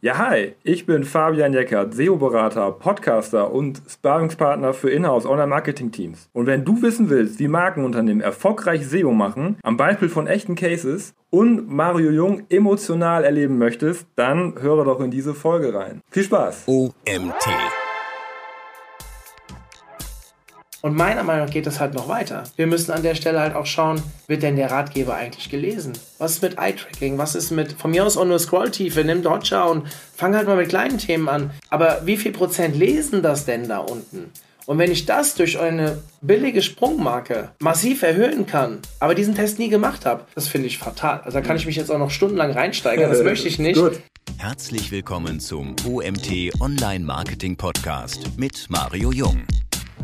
Ja, hi, ich bin Fabian Jeckert, SEO-Berater, Podcaster und Sparringspartner für Inhouse Online-Marketing-Teams. Und wenn du wissen willst, wie Markenunternehmen erfolgreich SEO machen, am Beispiel von echten Cases und Mario Jung emotional erleben möchtest, dann höre doch in diese Folge rein. Viel Spaß! OMT Und meiner Meinung nach geht es halt noch weiter. Wir müssen an der Stelle halt auch schauen, wird denn der Ratgeber eigentlich gelesen? Was ist mit Eye-Tracking? Was ist mit, von mir aus auch nur Scrolltiefe? Nimm Dodger und fang halt mal mit kleinen Themen an. Aber wie viel Prozent lesen das denn da unten? Und wenn ich das durch eine billige Sprungmarke massiv erhöhen kann, aber diesen Test nie gemacht habe, das finde ich fatal. Also da kann ich mich jetzt auch noch stundenlang reinsteigern, das möchte ich nicht. Gut. Herzlich willkommen zum OMT Online Marketing Podcast mit Mario Jung.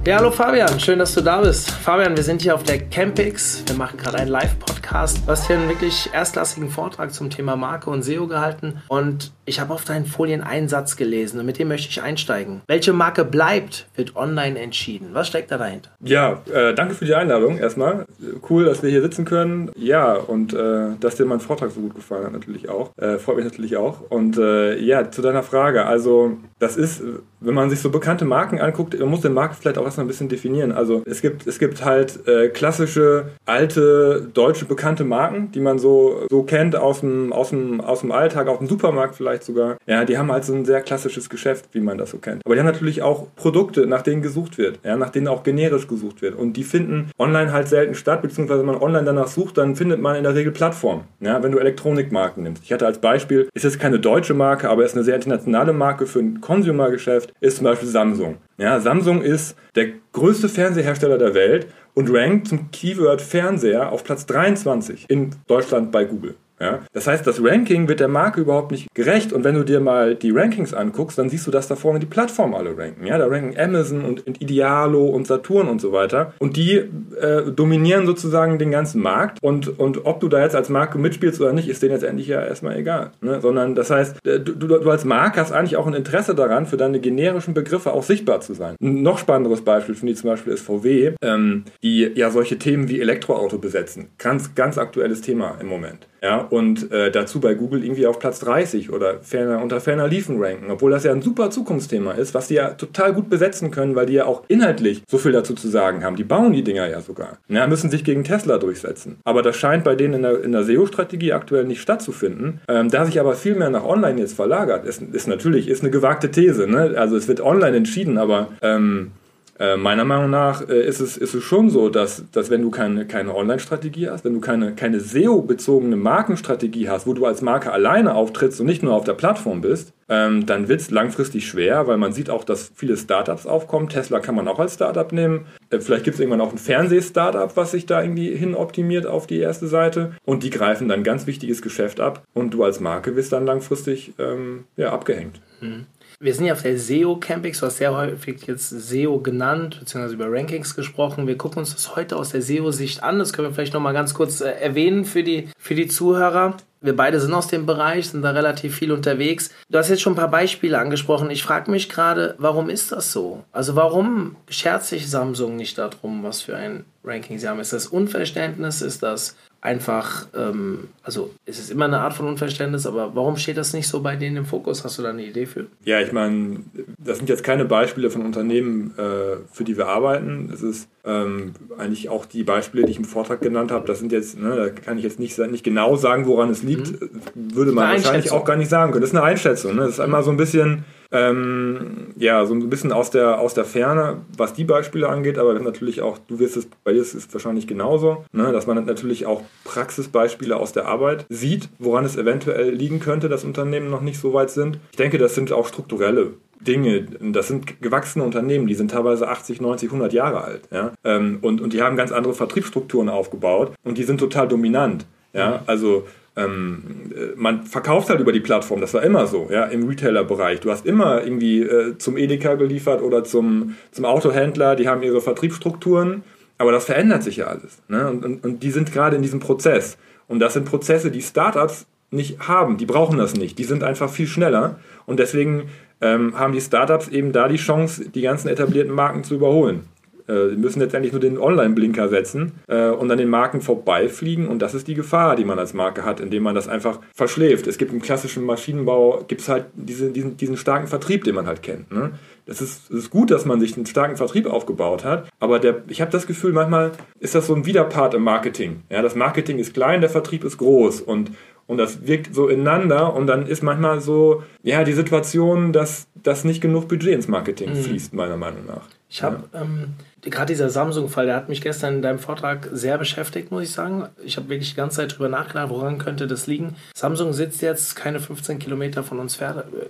Ja, hallo Fabian, schön, dass du da bist. Fabian, wir sind hier auf der Campix. Wir machen gerade einen Live-Podcast. Du hast hier einen wirklich erstklassigen Vortrag zum Thema Marke und SEO gehalten. Und ich habe auf deinen Folien einen Satz gelesen und mit dem möchte ich einsteigen. Welche Marke bleibt, wird online entschieden. Was steckt da dahinter? Ja, äh, danke für die Einladung erstmal. Cool, dass wir hier sitzen können. Ja, und äh, dass dir mein Vortrag so gut gefallen hat natürlich auch. Äh, freut mich natürlich auch. Und äh, ja, zu deiner Frage. Also, das ist, wenn man sich so bekannte Marken anguckt, man muss den Markt vielleicht auch erstmal ein bisschen definieren. Also es gibt, es gibt halt äh, klassische, alte, deutsche bekannte Marken, die man so, so kennt aus dem, aus, dem, aus dem Alltag, aus dem Supermarkt vielleicht sogar. Ja, die haben halt so ein sehr klassisches Geschäft, wie man das so kennt. Aber die haben natürlich auch Produkte, nach denen gesucht wird, ja, nach denen auch generisch gesucht wird. Und die finden online halt selten statt, beziehungsweise wenn man online danach sucht, dann findet man in der Regel Plattformen. Ja, wenn du Elektronikmarken nimmst. Ich hatte als Beispiel, ist jetzt keine deutsche Marke, aber ist eine sehr internationale Marke für ein Consumer-Geschäft, ist zum Beispiel Samsung. Ja, Samsung ist der größte Fernsehersteller der Welt und rankt zum Keyword Fernseher auf Platz 23 in Deutschland bei Google. Ja? Das heißt, das Ranking wird der Marke überhaupt nicht gerecht. Und wenn du dir mal die Rankings anguckst, dann siehst du, dass da vorne die Plattformen alle ranken. Ja? Da ranken Amazon und Idealo und Saturn und so weiter. Und die äh, dominieren sozusagen den ganzen Markt. Und, und ob du da jetzt als Marke mitspielst oder nicht, ist denen jetzt endlich ja erstmal egal. Ne? Sondern das heißt, äh, du, du als Marke hast eigentlich auch ein Interesse daran, für deine generischen Begriffe auch sichtbar zu sein. Ein noch spannenderes Beispiel finde ich zum Beispiel ist VW, ähm, die ja solche Themen wie Elektroauto besetzen. Ganz, ganz aktuelles Thema im Moment. Ja, und äh, dazu bei Google irgendwie auf Platz 30 oder ferner, unter ferner Liefen ranken, obwohl das ja ein super Zukunftsthema ist, was die ja total gut besetzen können, weil die ja auch inhaltlich so viel dazu zu sagen haben. Die bauen die Dinger ja sogar. Ja, müssen sich gegen Tesla durchsetzen. Aber das scheint bei denen in der, in der SEO-Strategie aktuell nicht stattzufinden. Ähm, da sich aber viel mehr nach online jetzt verlagert, ist, ist natürlich ist eine gewagte These. Ne? Also es wird online entschieden, aber ähm, äh, meiner Meinung nach äh, ist, es, ist es schon so, dass, dass wenn du keine, keine Online-Strategie hast, wenn du keine, keine SEO-bezogene Markenstrategie hast, wo du als Marke alleine auftrittst und nicht nur auf der Plattform bist, ähm, dann wird es langfristig schwer, weil man sieht auch, dass viele Startups aufkommen. Tesla kann man auch als Startup nehmen. Äh, vielleicht gibt es irgendwann auch ein Fernseh-Startup, was sich da irgendwie hin optimiert auf die erste Seite. Und die greifen dann ganz wichtiges Geschäft ab und du als Marke wirst dann langfristig ähm, ja, abgehängt. Mhm. Wir sind ja auf der SEO Campix, du hast sehr häufig jetzt SEO genannt, beziehungsweise über Rankings gesprochen. Wir gucken uns das heute aus der SEO-Sicht an. Das können wir vielleicht nochmal ganz kurz äh, erwähnen für die, für die Zuhörer. Wir beide sind aus dem Bereich, sind da relativ viel unterwegs. Du hast jetzt schon ein paar Beispiele angesprochen. Ich frage mich gerade, warum ist das so? Also warum schert sich Samsung nicht darum, was für ein Ranking sie haben? Ist das Unverständnis? Ist das einfach, ähm, also es ist immer eine Art von Unverständnis, aber warum steht das nicht so bei denen im Fokus? Hast du da eine Idee für? Ja, ich meine, das sind jetzt keine Beispiele von Unternehmen, äh, für die wir arbeiten. Es ist ähm, eigentlich auch die Beispiele, die ich im Vortrag genannt habe, das sind jetzt, ne, da kann ich jetzt nicht, nicht genau sagen, woran es liegt, mhm. würde man wahrscheinlich auch gar nicht sagen können. Das ist eine Einschätzung. Ne? Das ist einmal so ein bisschen ähm, ja, so ein bisschen aus der, aus der Ferne, was die Beispiele angeht, aber natürlich auch, du wirst es, bei dir ist es wahrscheinlich genauso, ne, dass man natürlich auch Praxisbeispiele aus der Arbeit sieht, woran es eventuell liegen könnte, dass Unternehmen noch nicht so weit sind. Ich denke, das sind auch strukturelle Dinge. Das sind gewachsene Unternehmen, die sind teilweise 80, 90, 100 Jahre alt. Ja? Ähm, und, und die haben ganz andere Vertriebsstrukturen aufgebaut und die sind total dominant. Ja? Also ähm, man verkauft halt über die Plattform, das war immer so, ja, im Retailer-Bereich. Du hast immer irgendwie äh, zum Edeka geliefert oder zum, zum Autohändler, die haben ihre Vertriebsstrukturen, aber das verändert sich ja alles. Ne? Und, und, und die sind gerade in diesem Prozess. Und das sind Prozesse, die Startups nicht haben, die brauchen das nicht, die sind einfach viel schneller und deswegen ähm, haben die Startups eben da die Chance, die ganzen etablierten Marken zu überholen. Äh, sie müssen letztendlich nur den Online-Blinker setzen äh, und an den Marken vorbeifliegen und das ist die Gefahr, die man als Marke hat, indem man das einfach verschläft. Es gibt im klassischen Maschinenbau, gibt es halt diese, diesen, diesen starken Vertrieb, den man halt kennt. Ne? Das ist, es ist gut, dass man sich einen starken Vertrieb aufgebaut hat, aber der, ich habe das Gefühl, manchmal ist das so ein Widerpart im Marketing. Ja, das Marketing ist klein, der Vertrieb ist groß und und das wirkt so ineinander und dann ist manchmal so, ja, die Situation, dass, dass nicht genug Budget ins Marketing mhm. fließt, meiner Meinung nach. Ich habe ja. ähm, gerade dieser Samsung-Fall, der hat mich gestern in deinem Vortrag sehr beschäftigt, muss ich sagen. Ich habe wirklich die ganze Zeit drüber nachgedacht, woran könnte das liegen. Samsung sitzt jetzt keine 15 Kilometer von uns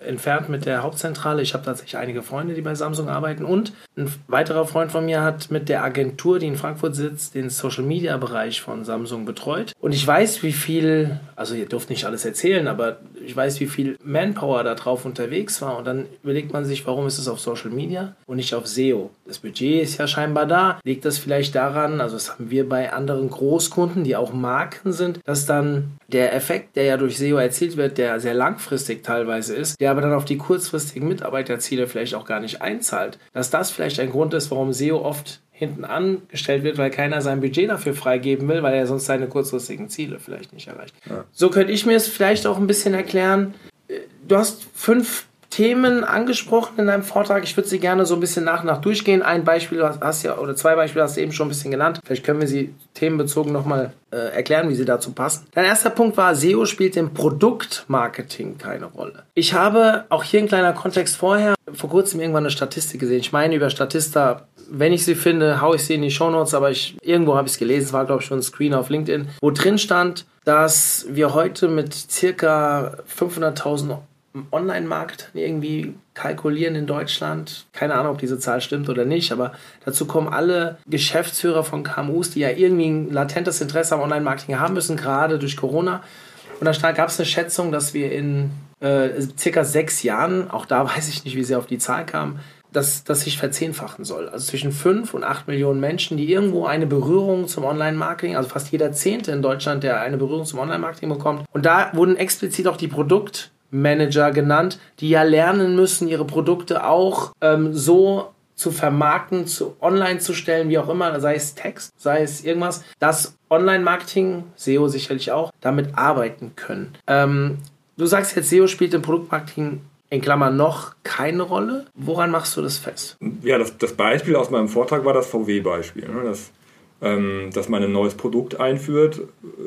entfernt mit der Hauptzentrale. Ich habe tatsächlich einige Freunde, die bei Samsung arbeiten und ein weiterer Freund von mir hat mit der Agentur, die in Frankfurt sitzt, den Social-Media-Bereich von Samsung betreut. Und ich weiß, wie viel, also ihr dürft nicht alles erzählen, aber ich weiß, wie viel Manpower da drauf unterwegs war. Und dann überlegt man sich, warum ist es auf Social Media und nicht auf SEO? Das Budget ist ja scheinbar da. Liegt das vielleicht daran, also das haben wir bei anderen Großkunden, die auch Marken sind, dass dann der Effekt, der ja durch SEO erzielt wird, der sehr langfristig teilweise ist, der aber dann auf die kurzfristigen Mitarbeiterziele vielleicht auch gar nicht einzahlt, dass das vielleicht ein Grund ist, warum SEO oft hinten angestellt wird, weil keiner sein Budget dafür freigeben will, weil er sonst seine kurzfristigen Ziele vielleicht nicht erreicht. Ja. So könnte ich mir es vielleicht auch ein bisschen erklären. Du hast fünf Themen angesprochen in deinem Vortrag. Ich würde sie gerne so ein bisschen nach und nach durchgehen. Ein Beispiel hast ja, oder zwei Beispiele hast du eben schon ein bisschen genannt. Vielleicht können wir sie themenbezogen nochmal äh, erklären, wie sie dazu passen. Dein erster Punkt war, SEO spielt im Produktmarketing keine Rolle. Ich habe auch hier ein kleiner Kontext vorher vor kurzem irgendwann eine Statistik gesehen. Ich meine über Statista, wenn ich sie finde, haue ich sie in die Shownotes, aber ich, irgendwo habe ich es gelesen, es war glaube ich schon ein Screen auf LinkedIn, wo drin stand, dass wir heute mit circa 500.000 Online-Markt irgendwie kalkulieren in Deutschland. Keine Ahnung, ob diese Zahl stimmt oder nicht, aber dazu kommen alle Geschäftsführer von KMUs, die ja irgendwie ein latentes Interesse am Online-Marketing haben müssen, gerade durch Corona. Und da gab es eine Schätzung, dass wir in äh, circa sechs Jahren, auch da weiß ich nicht, wie sie auf die Zahl kam, dass das sich verzehnfachen soll. Also zwischen fünf und acht Millionen Menschen, die irgendwo eine Berührung zum Online-Marketing, also fast jeder Zehnte in Deutschland, der eine Berührung zum Online-Marketing bekommt. Und da wurden explizit auch die Produkt- Manager genannt, die ja lernen müssen, ihre Produkte auch ähm, so zu vermarkten, zu online zu stellen, wie auch immer, sei es Text, sei es irgendwas, dass Online-Marketing, SEO sicherlich auch, damit arbeiten können. Ähm, du sagst jetzt, SEO spielt im Produktmarketing in Klammern noch keine Rolle. Woran machst du das fest? Ja, das, das Beispiel aus meinem Vortrag war das VW-Beispiel. Ne? Das dass man ein neues Produkt einführt,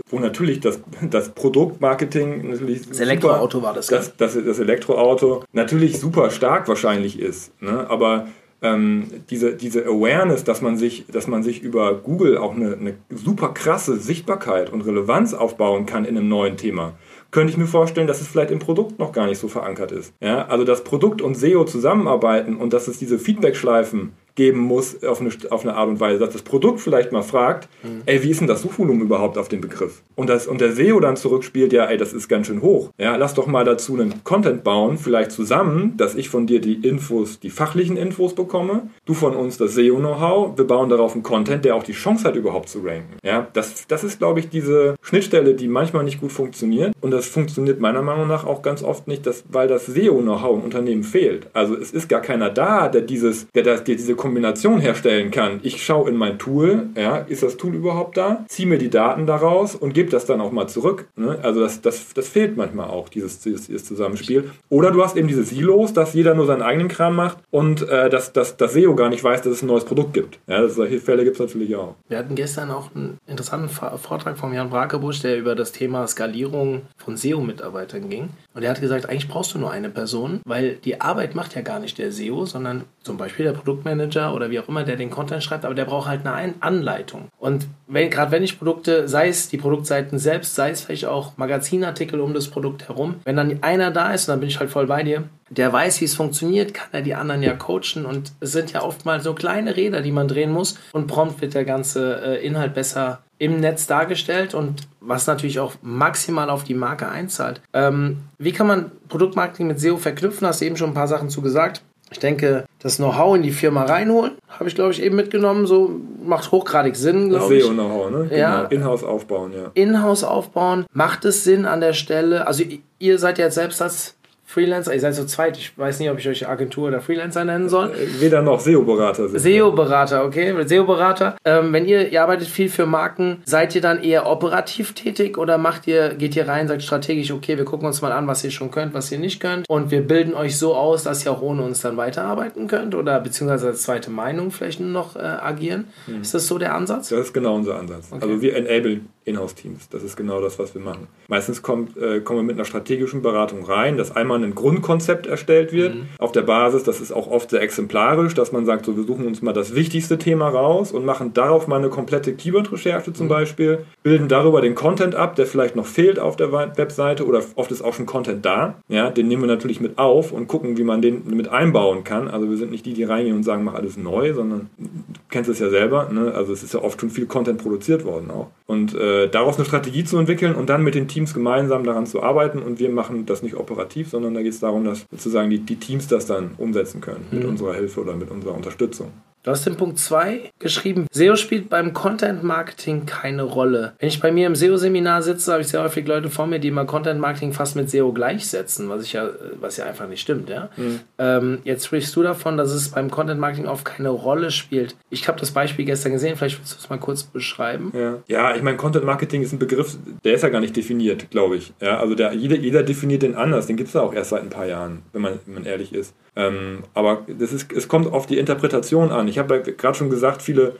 wo natürlich das, das Produktmarketing natürlich. Das Elektroauto war das, das, das, das Elektroauto natürlich super stark wahrscheinlich ist. Ne? Aber ähm, diese, diese Awareness, dass man sich, dass man sich über Google auch eine, eine super krasse Sichtbarkeit und Relevanz aufbauen kann in einem neuen Thema könnte ich mir vorstellen, dass es vielleicht im Produkt noch gar nicht so verankert ist. Ja, also dass Produkt und SEO zusammenarbeiten und dass es diese Feedback-Schleifen geben muss auf eine, auf eine Art und Weise, dass das Produkt vielleicht mal fragt, mhm. ey, wie ist denn das Suchvolumen überhaupt auf den Begriff? Und, das, und der SEO dann zurückspielt, ja, ey, das ist ganz schön hoch. Ja, lass doch mal dazu einen Content bauen, vielleicht zusammen, dass ich von dir die Infos, die fachlichen Infos bekomme, du von uns das SEO-Know-how, wir bauen darauf einen Content, der auch die Chance hat, überhaupt zu ranken. Ja, das, das ist, glaube ich, diese Schnittstelle, die manchmal nicht gut funktioniert. Und das funktioniert meiner Meinung nach auch ganz oft nicht, dass, weil das SEO-Know-how im Unternehmen fehlt. Also es ist gar keiner da, der dieses, der, der diese Kombination herstellen kann. Ich schaue in mein Tool, ja, ist das Tool überhaupt da? Ziehe mir die Daten daraus und gebe das dann auch mal zurück. Ne? Also das, das, das fehlt manchmal auch, dieses, dieses, dieses, Zusammenspiel. Oder du hast eben diese Silos, dass jeder nur seinen eigenen Kram macht und äh, dass, dass das SEO gar nicht weiß, dass es ein neues Produkt gibt. Ja, solche Fälle gibt es natürlich auch. Wir hatten gestern auch einen interessanten Vortrag von Jan Brakebusch, der über das Thema Skalierung von SEO-Mitarbeitern ging. Und er hat gesagt, eigentlich brauchst du nur eine Person, weil die Arbeit macht ja gar nicht der SEO, sondern zum Beispiel der Produktmanager oder wie auch immer, der den Content schreibt, aber der braucht halt eine Anleitung. Und wenn, gerade wenn ich Produkte, sei es die Produktseiten selbst, sei es vielleicht auch Magazinartikel um das Produkt herum, wenn dann einer da ist, und dann bin ich halt voll bei dir, der weiß, wie es funktioniert, kann er die anderen ja coachen und es sind ja oftmals so kleine Räder, die man drehen muss und prompt wird der ganze äh, Inhalt besser im Netz dargestellt und was natürlich auch maximal auf die Marke einzahlt. Ähm, wie kann man Produktmarketing mit SEO verknüpfen? Hast du eben schon ein paar Sachen zu gesagt. Ich denke, das Know-how in die Firma reinholen, habe ich glaube ich eben mitgenommen, so macht hochgradig Sinn, glaube ich. SEO-Know-how, ne? Ja. Genau. Inhouse aufbauen, ja. Inhouse aufbauen, macht es Sinn an der Stelle? Also ihr seid ja jetzt selbst als Freelancer, ihr seid so zweit, ich weiß nicht, ob ich euch Agentur oder Freelancer nennen soll. Äh, weder noch SEO-Berater sind. SEO-Berater, okay. SEO-Berater. Ähm, wenn ihr, ihr arbeitet viel für Marken, seid ihr dann eher operativ tätig oder macht ihr, geht ihr rein, sagt strategisch, okay, wir gucken uns mal an, was ihr schon könnt, was ihr nicht könnt und wir bilden euch so aus, dass ihr auch ohne uns dann weiterarbeiten könnt oder beziehungsweise als zweite Meinung vielleicht noch äh, agieren? Mhm. Ist das so der Ansatz? Das ist genau unser Ansatz. Okay. Also wir enable Inhouse-Teams. Das ist genau das, was wir machen. Meistens kommt, äh, kommen wir mit einer strategischen Beratung rein, dass einmal ein Grundkonzept erstellt wird, mhm. auf der Basis, das ist auch oft sehr exemplarisch, dass man sagt, so wir suchen uns mal das wichtigste Thema raus und machen darauf mal eine komplette Keyword-Recherche zum mhm. Beispiel, bilden darüber den Content ab, der vielleicht noch fehlt auf der Webseite oder oft ist auch schon Content da. Ja, den nehmen wir natürlich mit auf und gucken, wie man den mit einbauen kann. Also wir sind nicht die, die reingehen und sagen, mach alles neu, sondern du kennst es ja selber. Ne? Also es ist ja oft schon viel Content produziert worden auch. Und äh, daraus eine Strategie zu entwickeln und dann mit den Teams gemeinsam daran zu arbeiten. Und wir machen das nicht operativ, sondern da geht es darum, dass sozusagen die, die Teams das dann umsetzen können mit mhm. unserer Hilfe oder mit unserer Unterstützung. Du hast den Punkt 2 geschrieben, SEO spielt beim Content Marketing keine Rolle. Wenn ich bei mir im SEO-Seminar sitze, habe ich sehr häufig Leute vor mir, die immer Content Marketing fast mit SEO gleichsetzen, was, ich ja, was ja einfach nicht stimmt. Ja? Mhm. Ähm, jetzt sprichst du davon, dass es beim Content Marketing oft keine Rolle spielt. Ich habe das Beispiel gestern gesehen, vielleicht willst du es mal kurz beschreiben. Ja, ja ich meine, Content Marketing ist ein Begriff, der ist ja gar nicht definiert, glaube ich. Ja, also der, jeder, jeder definiert den anders, den gibt es ja auch erst seit ein paar Jahren, wenn man, wenn man ehrlich ist. Ähm, aber das ist, es kommt auf die Interpretation an. Ich habe ja gerade schon gesagt, viele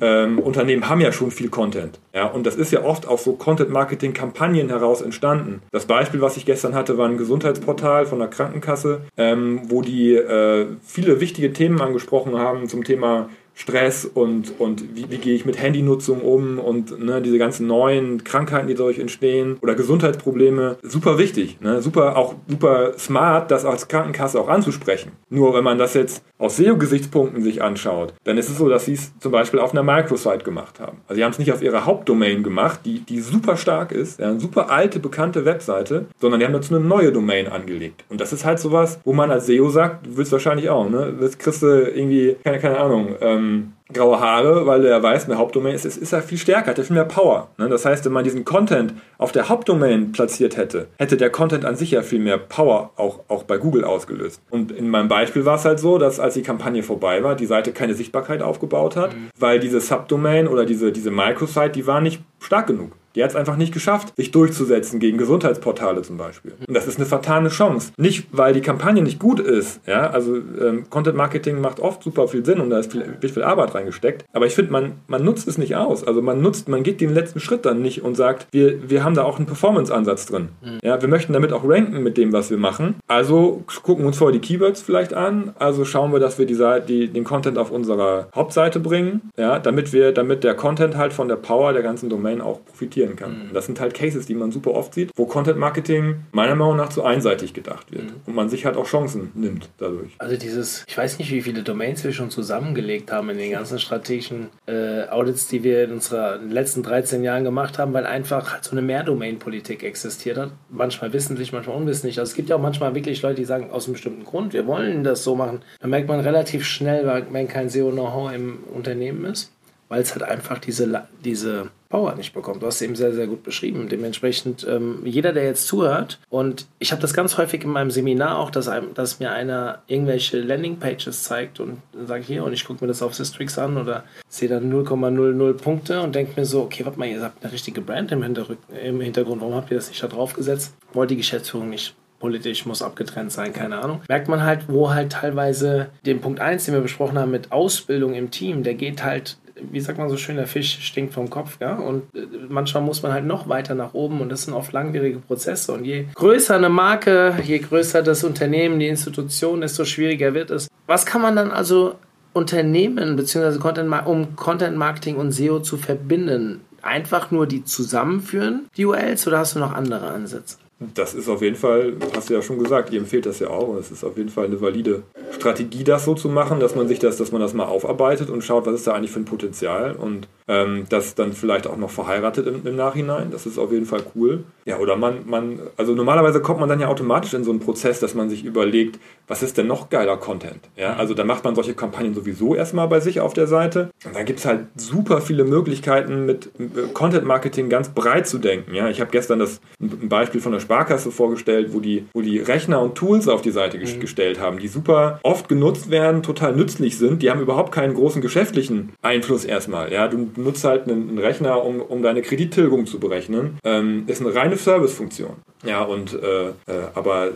ähm, Unternehmen haben ja schon viel Content. Ja, und das ist ja oft aus so Content-Marketing-Kampagnen heraus entstanden. Das Beispiel, was ich gestern hatte, war ein Gesundheitsportal von der Krankenkasse, ähm, wo die äh, viele wichtige Themen angesprochen haben zum Thema Stress und, und wie, wie gehe ich mit Handynutzung um und ne, diese ganzen neuen Krankheiten, die dadurch entstehen oder Gesundheitsprobleme, super wichtig, ne? super auch super smart, das als Krankenkasse auch anzusprechen. Nur wenn man das jetzt aus SEO-Gesichtspunkten sich anschaut, dann ist es so, dass sie es zum Beispiel auf einer Microsite gemacht haben. Also sie haben es nicht auf ihrer Hauptdomain gemacht, die, die super stark ist, ja, eine super alte, bekannte Webseite, sondern die haben dazu eine neue Domain angelegt. Und das ist halt sowas, wo man als SEO sagt, du willst wahrscheinlich auch, ne? Das kriegst du irgendwie, keine, keine Ahnung, ähm, ähm, graue Haare, weil er weiß, eine Hauptdomain ist, ist, ist er viel stärker, hat er viel mehr Power. Ne? Das heißt, wenn man diesen Content auf der Hauptdomain platziert hätte, hätte der Content an sich ja viel mehr Power auch, auch bei Google ausgelöst. Und in meinem Beispiel war es halt so, dass als die Kampagne vorbei war, die Seite keine Sichtbarkeit aufgebaut hat, mhm. weil diese Subdomain oder diese, diese Microsite, die war nicht stark genug. Die hat es einfach nicht geschafft, sich durchzusetzen gegen Gesundheitsportale zum Beispiel. Und das ist eine vertane Chance. Nicht, weil die Kampagne nicht gut ist. Ja, also ähm, Content Marketing macht oft super viel Sinn und da ist viel, viel, viel Arbeit reingesteckt. Aber ich finde, man, man nutzt es nicht aus. Also man nutzt, man geht den letzten Schritt dann nicht und sagt, wir, wir haben da auch einen Performance-Ansatz drin. Mhm. Ja, wir möchten damit auch ranken mit dem, was wir machen. Also gucken wir uns vorher die Keywords vielleicht an. Also schauen wir, dass wir die, die, den Content auf unserer Hauptseite bringen. Ja, damit wir, damit der Content halt von der Power der ganzen Domain auch profitiert profitieren kann. Mhm. Das sind halt Cases, die man super oft sieht, wo Content Marketing meiner Meinung nach zu einseitig gedacht wird mhm. und man sich halt auch Chancen nimmt dadurch. Also dieses, ich weiß nicht, wie viele Domains wir schon zusammengelegt haben in den ganzen strategischen äh, Audits, die wir in unseren letzten 13 Jahren gemacht haben, weil einfach halt so eine Mehrdomain-Politik existiert hat. Manchmal wissentlich, manchmal unwissentlich. Also es gibt ja auch manchmal wirklich Leute, die sagen, aus einem bestimmten Grund, wir wollen das so machen. Da merkt man relativ schnell, weil wenn kein SEO-Know-how im Unternehmen ist, weil es halt einfach diese, diese Power nicht bekommt. Du hast es eben sehr, sehr gut beschrieben. Dementsprechend, ähm, jeder, der jetzt zuhört, und ich habe das ganz häufig in meinem Seminar auch, dass, einem, dass mir einer irgendwelche Landingpages zeigt und sagt, hier, und ich gucke mir das auf Systrix an oder sehe dann 0,00 Punkte und denke mir so, okay, warte mal, ihr habt eine richtige Brand im, im Hintergrund, warum habt ihr das nicht da drauf gesetzt? Wollt die Geschäftsführung nicht politisch muss abgetrennt sein, keine Ahnung. Merkt man halt, wo halt teilweise den Punkt 1, den wir besprochen haben mit Ausbildung im Team, der geht halt wie sagt man so schön, der Fisch stinkt vom Kopf, ja. Und äh, manchmal muss man halt noch weiter nach oben und das sind oft langwierige Prozesse. Und je größer eine Marke, je größer das Unternehmen, die Institution, desto schwieriger wird es. Was kann man dann also unternehmen, beziehungsweise Content, um Content Marketing und SEO zu verbinden? Einfach nur die zusammenführen, die URLs, oder hast du noch andere Ansätze? Das ist auf jeden Fall, hast du ja schon gesagt, ihr empfehlt das ja auch. Und es ist auf jeden Fall eine valide Strategie, das so zu machen, dass man sich das, dass man das mal aufarbeitet und schaut, was ist da eigentlich für ein Potenzial. Und Ähm, das dann vielleicht auch noch verheiratet im, im, Nachhinein. Das ist auf jeden Fall cool. Ja, oder man, man, also normalerweise kommt man dann ja automatisch in so einen Prozess, dass man sich überlegt, was ist denn noch geiler Content? Ja, also dann macht man solche Kampagnen sowieso erstmal bei sich auf der Seite. Und dann gibt es halt super viele Möglichkeiten, mit Content Marketing ganz breit zu denken. Ja, ich habe gestern das ein Beispiel von der Sparkasse vorgestellt, wo die, wo die Rechner und Tools auf die Seite mhm. gestellt haben, die super oft genutzt werden, total nützlich sind. Die haben überhaupt keinen großen geschäftlichen Einfluss erstmal. Ja, du nutzt halt einen, einen Rechner, um, um deine Kredittilgung zu berechnen. Ähm, ist eine reine Servicefunktion. Ja, und äh, äh, aber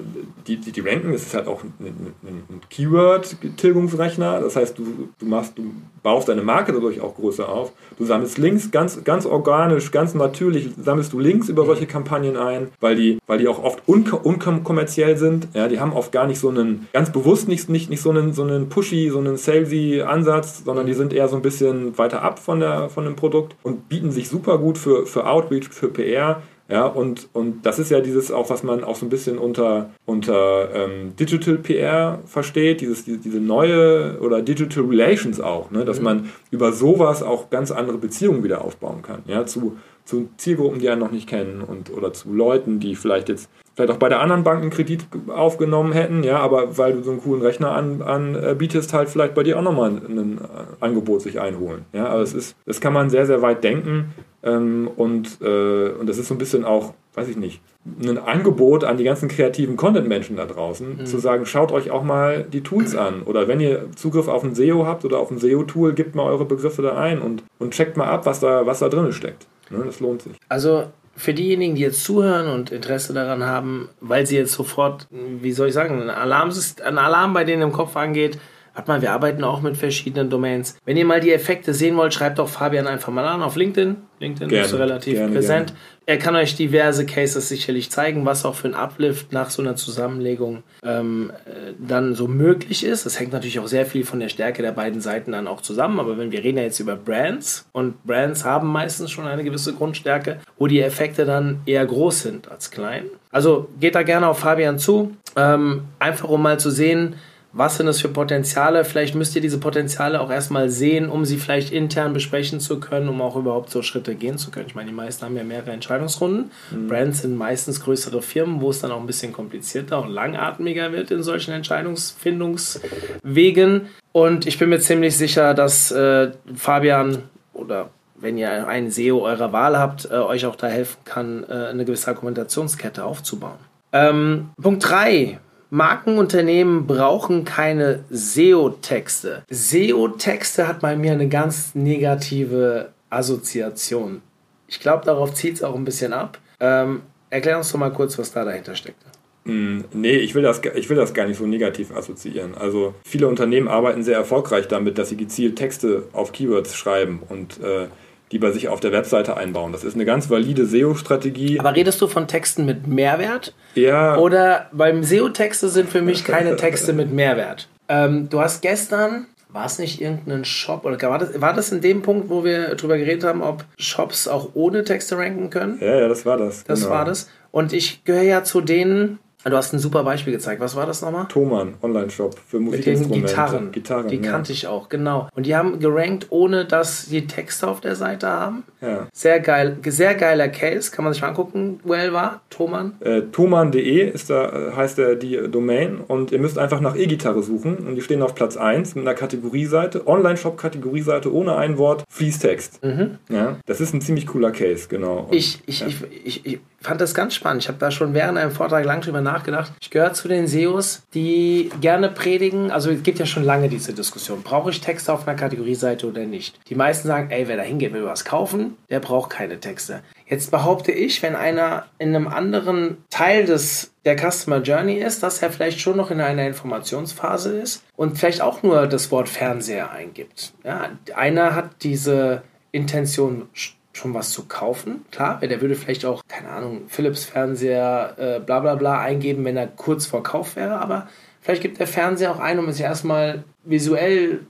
die, die, die ranken, ist halt auch ein, ein, ein Keyword-Tilgungsrechner. Das heißt, du, du machst, du baust deine Marke dadurch auch größer auf. Du sammelst Links ganz, ganz organisch, ganz natürlich, sammelst du Links über solche Kampagnen ein, weil die, weil die auch oft unkommerziell sind. Ja, die haben oft gar nicht so einen, ganz bewusst nicht, nicht, nicht so einen, so einen pushy, so einen salesy Ansatz, sondern die sind eher so ein bisschen weiter ab von, der, von dem Produkt und bieten sich super gut für, für Outreach, für PR ja, und, und das ist ja dieses auch, was man auch so ein bisschen unter, unter ähm, Digital PR versteht, dieses, diese, diese neue oder Digital Relations auch, ne? dass mhm. man über sowas auch ganz andere Beziehungen wieder aufbauen kann. Ja, zu, zu Zielgruppen, die einen noch nicht kennen und oder zu Leuten, die vielleicht jetzt vielleicht auch bei der anderen Bank einen Kredit aufgenommen hätten, ja, aber weil du so einen coolen Rechner anbietest, an, halt vielleicht bei dir auch nochmal ein, ein Angebot sich einholen. Ja, aber es ist, das kann man sehr, sehr weit denken ähm, und, äh, und das ist so ein bisschen auch, weiß ich nicht, ein Angebot an die ganzen kreativen Content-Menschen da draußen, mhm. zu sagen, schaut euch auch mal die Tools an. Oder wenn ihr Zugriff auf ein SEO habt oder auf ein SEO-Tool, gebt mal eure Begriffe da ein und, und checkt mal ab, was da, was da drin steckt. Ne, das lohnt sich. Also für diejenigen, die jetzt zuhören und Interesse daran haben, weil sie jetzt sofort, wie soll ich sagen, ein Alarm, ein Alarm bei denen im Kopf angeht, Warte mal, wir arbeiten auch mit verschiedenen Domains. Wenn ihr mal die Effekte sehen wollt, schreibt doch Fabian einfach mal an auf LinkedIn. LinkedIn gerne, ist relativ gerne, präsent. Gerne. Er kann euch diverse Cases sicherlich zeigen, was auch für ein Uplift nach so einer Zusammenlegung ähm, äh, dann so möglich ist. Das hängt natürlich auch sehr viel von der Stärke der beiden Seiten dann auch zusammen. Aber wenn wir reden ja jetzt über Brands und Brands haben meistens schon eine gewisse Grundstärke, wo die Effekte dann eher groß sind als klein. Also geht da gerne auf Fabian zu, ähm, einfach um mal zu sehen, was sind das für Potenziale? Vielleicht müsst ihr diese Potenziale auch erstmal sehen, um sie vielleicht intern besprechen zu können, um auch überhaupt so Schritte gehen zu können. Ich meine, die meisten haben ja mehrere Entscheidungsrunden. Mhm. Brands sind meistens größere Firmen, wo es dann auch ein bisschen komplizierter und langatmiger wird in solchen Entscheidungsfindungswegen. Und ich bin mir ziemlich sicher, dass äh, Fabian oder wenn ihr einen SEO eurer Wahl habt, äh, euch auch da helfen kann, äh, eine gewisse Argumentationskette aufzubauen. Ähm, Punkt 3 Markenunternehmen brauchen keine SEO-Texte. SEO-Texte hat bei mir eine ganz negative Assoziation. Ich glaube, darauf zieht es auch ein bisschen ab. Ähm, erklär uns doch mal kurz, was da dahinter steckt. Mm, nee, ich will, das, ich will das gar nicht so negativ assoziieren. Also viele Unternehmen arbeiten sehr erfolgreich damit, dass sie gezielt Texte auf Keywords schreiben und äh, die bei sich auf der Webseite einbauen. Das ist eine ganz valide SEO-Strategie. Aber redest du von Texten mit Mehrwert? Ja. Oder beim SEO-Texte sind für mich keine Texte mit Mehrwert. Ähm, du hast gestern, war es nicht irgendein Shop oder war das, war das in dem Punkt, wo wir drüber geredet haben, ob Shops auch ohne Texte ranken können? Ja, ja, das war das. Das genau. war das. Und ich gehöre ja zu denen, du hast ein super Beispiel gezeigt. Was war das nochmal? Thomann, Online-Shop für Musikinstrumente. Mit den Gitarren. Gitarren die ja. kannte ich auch, genau. Und die haben gerankt, ohne dass die Texte auf der Seite haben. Ja. Sehr geil, sehr geiler Case. Kann man sich mal angucken, wo er war. Thomann. Äh, Thomann.de ist da, heißt der, die Domain. Und ihr müsst einfach nach E-Gitarre suchen. Und die stehen auf Platz 1 mit einer Kategorieseite. Online-Shop-Kategorieseite ohne ein Wort. Fließtext. Mhm. Ja, das ist ein ziemlich cooler Case, genau. Und, ich, ich, ja. ich, ich, ich fand das ganz spannend. Ich habe da schon während einem Vortrag lang drüber nachgedacht. Ich gehöre zu den SEOs, die gerne predigen. Also es gibt ja schon lange diese Diskussion. Brauche ich Texte auf einer Kategorieseite oder nicht? Die meisten sagen, ey, wer da hingeht, will was kaufen, der braucht keine Texte. Jetzt behaupte ich, wenn einer in einem anderen Teil des der Customer Journey ist, dass er vielleicht schon noch in einer Informationsphase ist und vielleicht auch nur das Wort Fernseher eingibt. Ja, einer hat diese Intention schon was zu kaufen. Klar, der würde vielleicht auch, keine Ahnung, Philips Fernseher, äh, bla bla bla eingeben, wenn er kurz vor Kauf wäre, aber vielleicht gibt der Fernseher auch ein, um sich erstmal visuell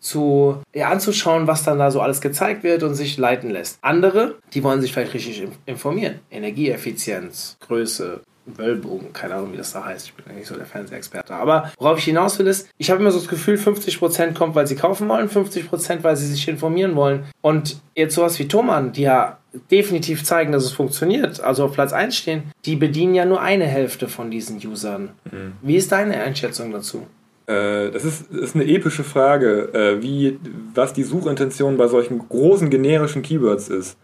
zu, ja, anzuschauen, was dann da so alles gezeigt wird und sich leiten lässt. Andere, die wollen sich vielleicht richtig informieren. Energieeffizienz, Größe, Wölbogen, keine Ahnung, wie das da heißt. Ich bin ja nicht so der Fernsehexperte. Aber worauf ich hinaus will, ist, ich habe immer so das Gefühl, 50% kommt, weil sie kaufen wollen, 50% weil sie sich informieren wollen. Und jetzt sowas wie Thomann, die ja definitiv zeigen, dass es funktioniert, also auf Platz 1 stehen, die bedienen ja nur eine Hälfte von diesen Usern. Mhm. Wie ist deine Einschätzung dazu? Äh, das ist, ist eine epische Frage, äh, wie, was die Suchintention bei solchen großen generischen Keywords ist.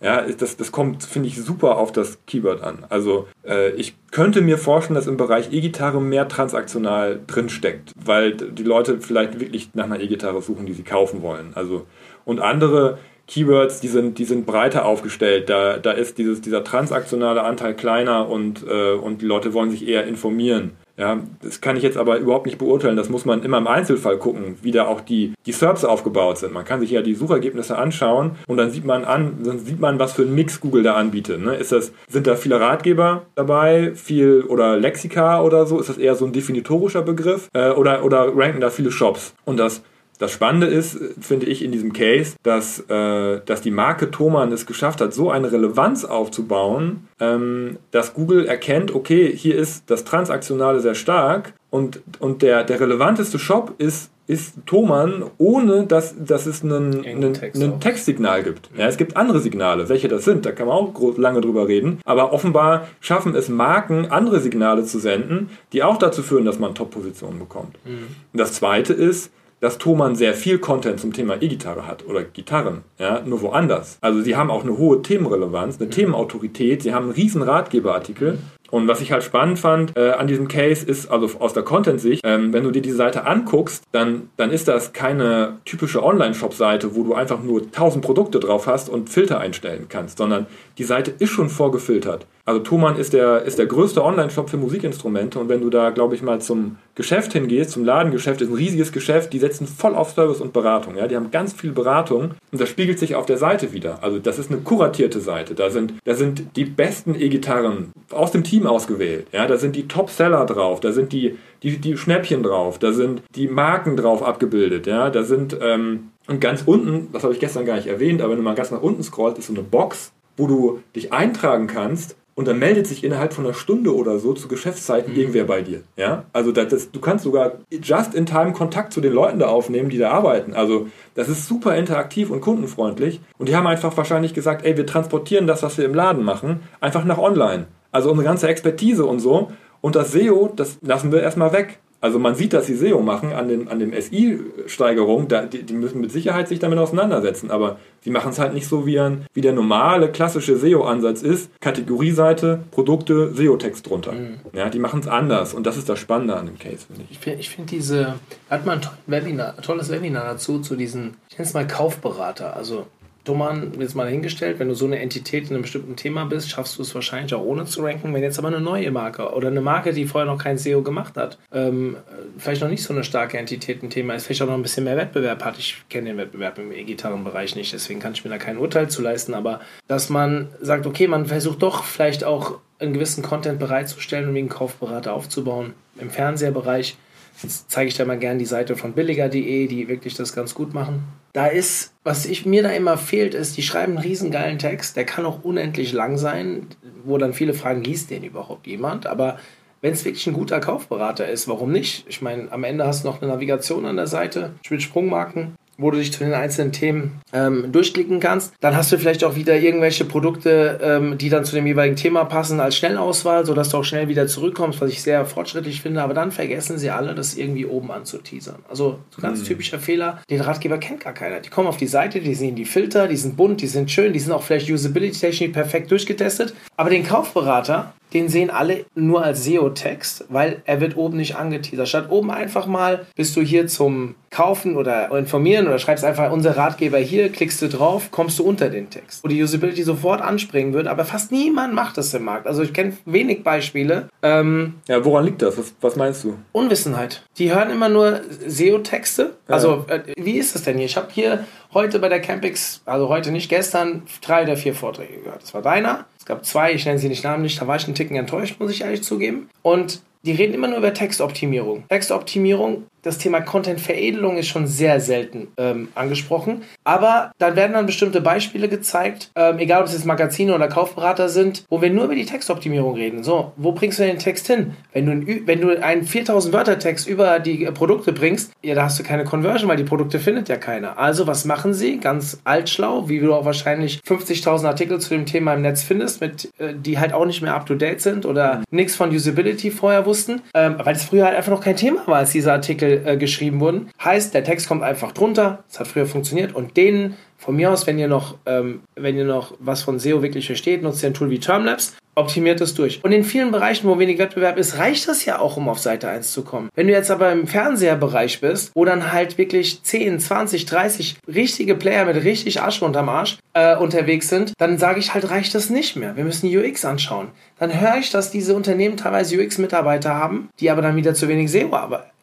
Ja, das, das kommt, finde ich, super auf das Keyword an. Also äh, ich könnte mir vorstellen, dass im Bereich E-Gitarre mehr transaktional drinsteckt, weil die Leute vielleicht wirklich nach einer E-Gitarre suchen, die sie kaufen wollen. Also und andere Keywords, die sind, die sind breiter aufgestellt. Da, da ist dieses, dieser transaktionale Anteil kleiner und, äh, und die Leute wollen sich eher informieren. Ja, das kann ich jetzt aber überhaupt nicht beurteilen. Das muss man immer im Einzelfall gucken, wie da auch die, die SERPs aufgebaut sind. Man kann sich ja die Suchergebnisse anschauen und dann sieht man an, dann sieht man, was für ein Mix Google da anbietet. Ne? Ist das, sind da viele Ratgeber dabei, viel oder Lexika oder so? Ist das eher so ein definitorischer Begriff? Äh, oder, oder ranken da viele Shops? Und das das Spannende ist, finde ich, in diesem Case, dass, äh, dass die Marke Thomann es geschafft hat, so eine Relevanz aufzubauen, ähm, dass Google erkennt, okay, hier ist das Transaktionale sehr stark und, und der, der relevanteste Shop ist, ist Thomann, ohne dass, dass es einen, einen, Text einen Textsignal gibt. Ja, es gibt andere Signale. Welche das sind, da kann man auch groß, lange drüber reden. Aber offenbar schaffen es Marken, andere Signale zu senden, die auch dazu führen, dass man Top-Positionen bekommt. Mhm. Und das Zweite ist, dass Thomann sehr viel Content zum Thema E-Gitarre hat oder Gitarren, ja, nur woanders. Also sie haben auch eine hohe Themenrelevanz, eine mhm. Themenautorität, sie haben einen riesen Ratgeberartikel und was ich halt spannend fand äh, an diesem Case ist, also aus der Content-Sicht, ähm, wenn du dir die Seite anguckst, dann, dann ist das keine typische Online-Shop-Seite, wo du einfach nur 1000 Produkte drauf hast und Filter einstellen kannst, sondern die Seite ist schon vorgefiltert. Also Thomann ist der, ist der größte Online-Shop für Musikinstrumente und wenn du da, glaube ich, mal zum Geschäft hingehst, zum Ladengeschäft, ist ein riesiges Geschäft, die setzen voll auf Service und Beratung. Ja? Die haben ganz viel Beratung und das spiegelt sich auf der Seite wieder. Also das ist eine kuratierte Seite. Da sind, da sind die besten E-Gitarren aus dem Team ausgewählt. Ja? Da sind die Top-Seller drauf, da sind die, die, die Schnäppchen drauf, da sind die Marken drauf abgebildet. Ja? Da sind... Ähm, und ganz unten, das habe ich gestern gar nicht erwähnt, aber wenn du mal ganz nach unten scrollst, ist so eine Box, wo du dich eintragen kannst und dann meldet sich innerhalb von einer Stunde oder so zu Geschäftszeiten mhm. irgendwer bei dir. Ja? Also das, das, du kannst sogar just in time Kontakt zu den Leuten da aufnehmen, die da arbeiten. Also das ist super interaktiv und kundenfreundlich. Und die haben einfach wahrscheinlich gesagt, ey, wir transportieren das, was wir im Laden machen, einfach nach online. Also unsere ganze Expertise und so. Und das SEO, das lassen wir erstmal weg. Also man sieht, dass sie SEO machen an dem, an dem SI-Steigerung, die, die, müssen mit Sicherheit sich damit auseinandersetzen, aber sie machen es halt nicht so, wie, ein, wie der normale klassische SEO-Ansatz ist. Kategorieseite, Produkte, SEO-Text drunter. Mhm. Ja, die machen es anders und das ist das Spannende an dem Case, finde ich. Ich finde find diese, hat man ein Webinar, tolles Webinar dazu, zu diesen, ich nenne es mal Kaufberater, also Dummern jetzt mal hingestellt, wenn du so eine Entität in einem bestimmten Thema bist, schaffst du es wahrscheinlich auch ohne zu ranken. Wenn jetzt aber eine neue Marke oder eine Marke, die vorher noch kein SEO gemacht hat, ähm, vielleicht noch nicht so eine starke Entität ein Thema ist, vielleicht auch noch ein bisschen mehr Wettbewerb hat. Ich kenne den Wettbewerb im E-Gitarrenbereich nicht, deswegen kann ich mir da kein Urteil zu leisten, aber dass man sagt, okay, man versucht doch vielleicht auch einen gewissen Content bereitzustellen, um den Kaufberater aufzubauen. Im Fernseherbereich Jetzt zeige ich dir mal gerne die Seite von billiger.de, die wirklich das ganz gut machen. Da ist, was ich, mir da immer fehlt, ist, die schreiben einen riesengeilen Text, der kann auch unendlich lang sein, wo dann viele fragen, liest den überhaupt jemand? Aber wenn es wirklich ein guter Kaufberater ist, warum nicht? Ich meine, am Ende hast du noch eine Navigation an der Seite mit Sprungmarken wo du dich zu den einzelnen Themen ähm, durchklicken kannst. Dann hast du vielleicht auch wieder irgendwelche Produkte, ähm, die dann zu dem jeweiligen Thema passen als Schnellauswahl, sodass du auch schnell wieder zurückkommst, was ich sehr fortschrittlich finde. Aber dann vergessen sie alle, das irgendwie oben anzuteasern. Also so ganz mhm. typischer Fehler, den Ratgeber kennt gar keiner. Die kommen auf die Seite, die sehen die Filter, die sind bunt, die sind schön, die sind auch vielleicht usability-technisch perfekt durchgetestet. Aber den Kaufberater, den sehen alle nur als SEO-Text, weil er wird oben nicht angeteasert. Statt oben einfach mal, bist du hier zum Kaufen oder informieren oder schreibst einfach unser Ratgeber hier, klickst du drauf, kommst du unter den Text. Wo die Usability sofort anspringen wird, aber fast niemand macht das im Markt. Also ich kenne wenig Beispiele. Ähm, ja, woran liegt das? Was, was, meinst du? Unwissenheit. Die hören immer nur SEO-Texte. Also, äh, wie ist das denn hier? Ich habe hier heute bei der Campix, also heute nicht, gestern drei oder vier Vorträge gehört. Das war deiner. Es gab zwei, ich nenne sie nicht namentlich, da war ich einen Ticken enttäuscht, muss ich ehrlich zugeben. Und die reden immer nur über Textoptimierung. Textoptimierung, das Thema Content-Veredelung ist schon sehr selten ähm, angesprochen. Aber dann werden dann bestimmte Beispiele gezeigt, ähm, egal ob es jetzt Magazine oder Kaufberater sind, wo wir nur über die Textoptimierung reden. So, wo bringst du den Text hin? Wenn du, wenn du einen 4000 Wörter Text über die Produkte bringst, ja, da hast du keine Conversion, weil die Produkte findet ja keiner. Also, was machen sie? Ganz altschlau, wie du auch wahrscheinlich 50.000 Artikel zu dem Thema im Netz findest, mit, äh, die halt auch nicht mehr up to date sind oder mhm. nichts von Usability vorher wussten, ähm, weil es früher halt einfach noch kein Thema war, als diese Artikel äh, geschrieben wurden. Heißt, der Text kommt einfach drunter, es hat früher funktioniert und denen von mir aus, wenn ihr noch, ähm, wenn ihr noch was von SEO wirklich versteht, nutzt ihr ein Tool wie Termlabs, optimiert es durch. Und in vielen Bereichen, wo wenig Wettbewerb ist, reicht das ja auch, um auf Seite 1 zu kommen. Wenn du jetzt aber im Fernseherbereich bist, wo dann halt wirklich 10, 20, 30 richtige Player mit richtig Asche unterm Arsch äh, unterwegs sind, dann sage ich halt, reicht das nicht mehr. Wir müssen UX anschauen. Dann höre ich, dass diese Unternehmen teilweise UX-Mitarbeiter haben, die aber dann wieder zu wenig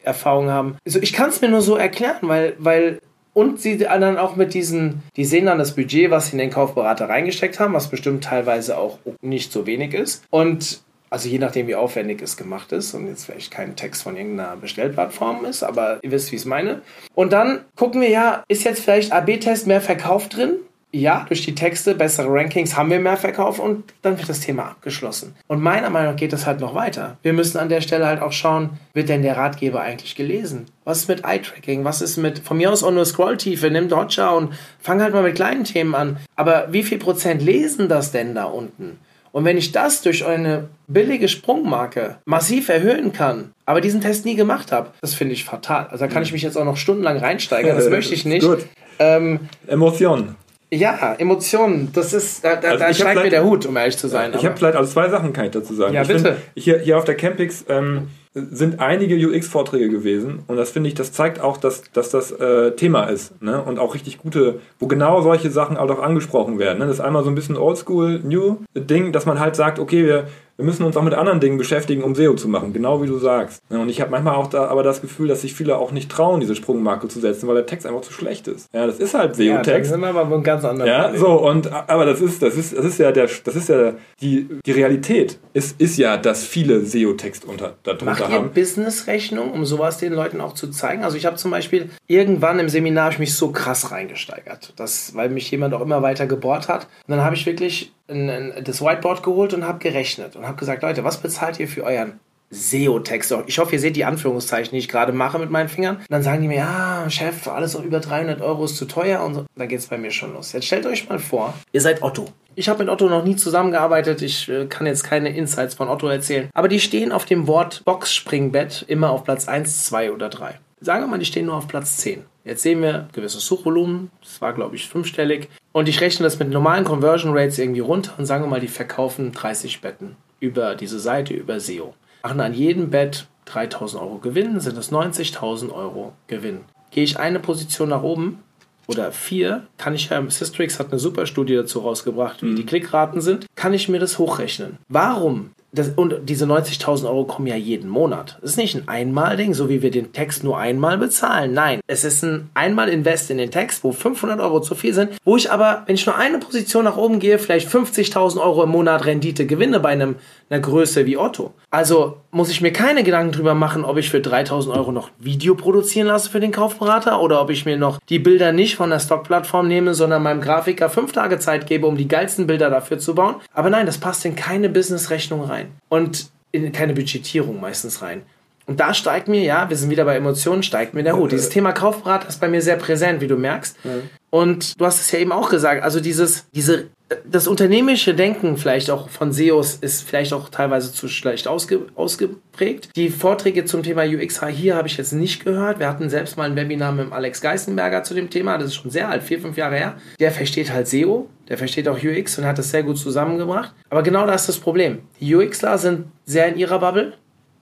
SEO-Erfahrung haben. Also ich kann es mir nur so erklären, weil, weil und sie dann auch mit diesen, die sehen dann das Budget, was sie in den Kaufberater reingesteckt haben, was bestimmt teilweise auch nicht so wenig ist. Und also je nachdem, wie aufwendig es gemacht ist und jetzt vielleicht kein Text von irgendeiner Bestellplattform ist, aber ihr wisst, wie ich es meine. Und dann gucken wir ja, ist jetzt vielleicht AB-Test mehr Verkauf drin? Ja, durch die Texte, bessere Rankings haben wir mehr Verkauf und dann wird das Thema abgeschlossen. Und meiner Meinung nach geht das halt noch weiter. Wir müssen an der Stelle halt auch schauen, wird denn der Ratgeber eigentlich gelesen? Was ist mit Eye-Tracking? Was ist mit, von mir aus auch nur Scrolltiefe, nimm Hotjar und fang halt mal mit kleinen Themen an. Aber wie viel Prozent lesen das denn da unten? Und wenn ich das durch eine billige Sprungmarke massiv erhöhen kann, aber diesen Test nie gemacht habe, das finde ich fatal. Also da kann ich mich jetzt auch noch stundenlang reinsteigern, das möchte ich nicht. Gut. Ähm, Emotionen. Ja, Emotionen, das ist, da, da, also da steigt mir der Hut, um ehrlich zu sein. Ich habe vielleicht, also zwei Sachen kann ich dazu sagen. Ja, ich bitte. Find, hier, hier auf der Campix ähm, sind einige UX-Vorträge gewesen und das finde ich, das zeigt auch, dass, dass das äh, Thema ist ne? und auch richtig gute, wo genau solche Sachen auch angesprochen werden. Ne? Das ist einmal so ein bisschen Oldschool, New Ding, dass man halt sagt, okay, wir, wir müssen uns auch mit anderen Dingen beschäftigen, um SEO zu machen, genau wie du sagst. Und ich habe manchmal auch da aber das Gefühl, dass sich viele auch nicht trauen, diese Sprungmarke zu setzen, weil der Text einfach zu schlecht ist. Ja, das ist halt SEO-Text. Ja, sind wir aber ein ganz anderer Ja, Problem. so und aber das ist das ist das ist ja der das ist ja die die Realität ist ist ja, dass viele SEO-Text unter darunter Macht ihr Business-Rechnung, um sowas den Leuten auch zu zeigen? Also ich habe zum Beispiel irgendwann im Seminar ich mich so krass reingesteigert, dass weil mich jemand auch immer weiter gebohrt hat. Und dann habe ich wirklich das Whiteboard geholt und habe gerechnet und habe gesagt, Leute, was bezahlt ihr für euren SEO-Text? Ich hoffe, ihr seht die Anführungszeichen, die ich gerade mache mit meinen Fingern. Und dann sagen die mir, ja, Chef, alles über 300 Euro ist zu teuer und so. Dann geht es bei mir schon los. Jetzt stellt euch mal vor, ihr seid Otto. Ich habe mit Otto noch nie zusammengearbeitet. Ich äh, kann jetzt keine Insights von Otto erzählen. Aber die stehen auf dem Wort Boxspringbett immer auf Platz 1, 2 oder 3. Sagen wir mal, die stehen nur auf Platz 10. Jetzt sehen wir gewisses Suchvolumen, das war glaube ich fünfstellig. Und ich rechne das mit normalen Conversion Rates irgendwie runter und sagen wir mal, die verkaufen 30 Betten über diese Seite, über SEO. Machen an jedem Bett 3000 Euro Gewinn, sind es 90.000 Euro Gewinn. Gehe ich eine Position nach oben oder vier, kann ich ja, Systrix hat eine super Studie dazu rausgebracht, wie mhm. die Klickraten sind, kann ich mir das hochrechnen. Warum das, und diese 90.000 Euro kommen ja jeden Monat. Es ist nicht ein Einmal-Ding, so wie wir den Text nur einmal bezahlen. Nein, es ist ein Einmal-Invest in den Text, wo 500 Euro zu viel sind, wo ich aber, wenn ich nur eine Position nach oben gehe, vielleicht 50.000 Euro im Monat Rendite gewinne bei einem, einer Größe wie Otto. Also muss ich mir keine Gedanken drüber machen, ob ich für 3.000 Euro noch Video produzieren lasse für den Kaufberater oder ob ich mir noch die Bilder nicht von der Stockplattform nehme, sondern meinem Grafiker fünf Tage Zeit gebe, um die geilsten Bilder dafür zu bauen. Aber nein, das passt in keine Business-Rechnung rein und in keine Budgetierung meistens rein. Und da steigt mir, ja, wir sind wieder bei Emotionen, steigt mir der Hut. Dieses Thema Kaufberater ist bei mir sehr präsent, wie du merkst. Ja. Und du hast es ja eben auch gesagt, also dieses, diese, das unternehmerische Denken vielleicht auch von SEOs ist vielleicht auch teilweise zu schlecht ausge, ausgeprägt. Die Vorträge zum Thema UX hier habe ich jetzt nicht gehört. Wir hatten selbst mal ein Webinar mit Alex Geisenberger zu dem Thema, das ist schon sehr alt, vier, fünf Jahre her. Der versteht halt SEO, der versteht auch UX und hat das sehr gut zusammengebracht. Aber genau da ist das Problem. Die UXler sind sehr in ihrer Bubble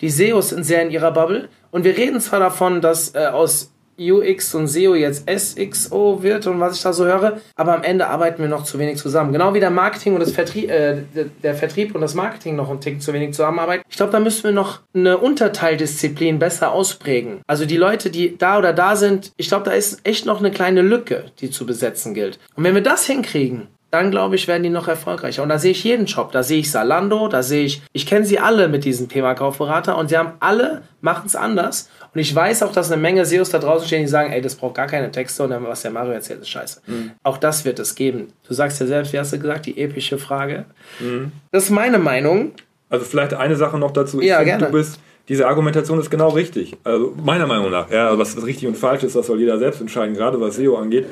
die SEOs sind sehr in ihrer Bubble. Und wir reden zwar davon, dass äh, aus UX und SEO jetzt SXO wird und was ich da so höre, aber am Ende arbeiten wir noch zu wenig zusammen. Genau wie der Marketing und das Vertrieb, äh, der Vertrieb und das Marketing noch ein Tick zu wenig zusammenarbeiten. Ich glaube, da müssen wir noch eine Unterteildisziplin besser ausprägen. Also die Leute, die da oder da sind, ich glaube, da ist echt noch eine kleine Lücke, die zu besetzen gilt. Und wenn wir das hinkriegen, dann glaube ich, werden die noch erfolgreicher. Und da sehe ich jeden Shop. Da sehe ich Salando, da sehe ich, ich kenne sie alle mit diesem Thema Kaufberater und sie haben alle, machen es anders. Und ich weiß auch, dass eine Menge SEOs da draußen stehen, die sagen, ey, das braucht gar keine Texte und dann, was der Mario erzählt, ist scheiße. Mhm. Auch das wird es geben. Du sagst ja selbst, wie hast du gesagt, die epische Frage. Mhm. Das ist meine Meinung. Also vielleicht eine Sache noch dazu. Ich ja, find, gerne. Du bist, diese Argumentation ist genau richtig. Also meiner Meinung nach. Ja, was richtig und falsch ist, das soll jeder selbst entscheiden, gerade was SEO angeht.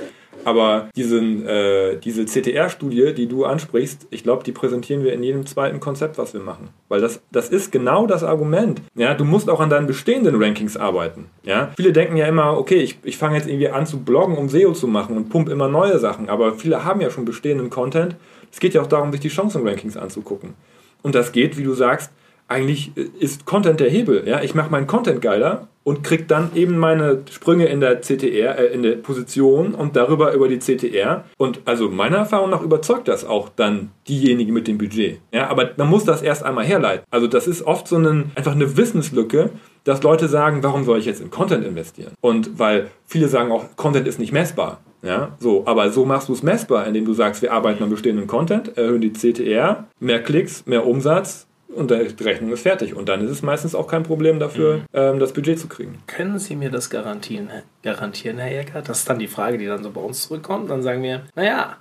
Aber diesen, äh, diese CTR-Studie, die du ansprichst, ich glaube, die präsentieren wir in jedem zweiten Konzept, was wir machen. Weil das, das ist genau das Argument. Ja, du musst auch an deinen bestehenden Rankings arbeiten. Ja, viele denken ja immer, okay, ich, ich fange jetzt irgendwie an zu bloggen, um SEO zu machen und pump immer neue Sachen. Aber viele haben ja schon bestehenden Content. Es geht ja auch darum, sich die Chancen-Rankings anzugucken. Und das geht, wie du sagst, eigentlich ist Content der Hebel. Ja? Ich mache meinen Content geiler und kriege dann eben meine Sprünge in der CTR, äh, in der Position und darüber über die CTR. Und also meiner Erfahrung nach überzeugt das auch dann diejenigen mit dem Budget. Ja, aber man muss das erst einmal herleiten. Also das ist oft so ein, einfach eine Wissenslücke, dass Leute sagen, warum soll ich jetzt in Content investieren? Und weil viele sagen auch, Content ist nicht messbar. Ja, so, aber so machst du es messbar, indem du sagst, wir arbeiten an bestehenden Content, erhöhen die CTR, mehr Klicks, mehr Umsatz, und die Rechnung ist fertig. Und dann ist es meistens auch kein Problem dafür, mhm. ähm, das Budget zu kriegen. Können Sie mir das garantieren, garantieren Herr Jäger? Das ist dann die Frage, die dann so bei uns zurückkommt. Dann sagen wir, naja,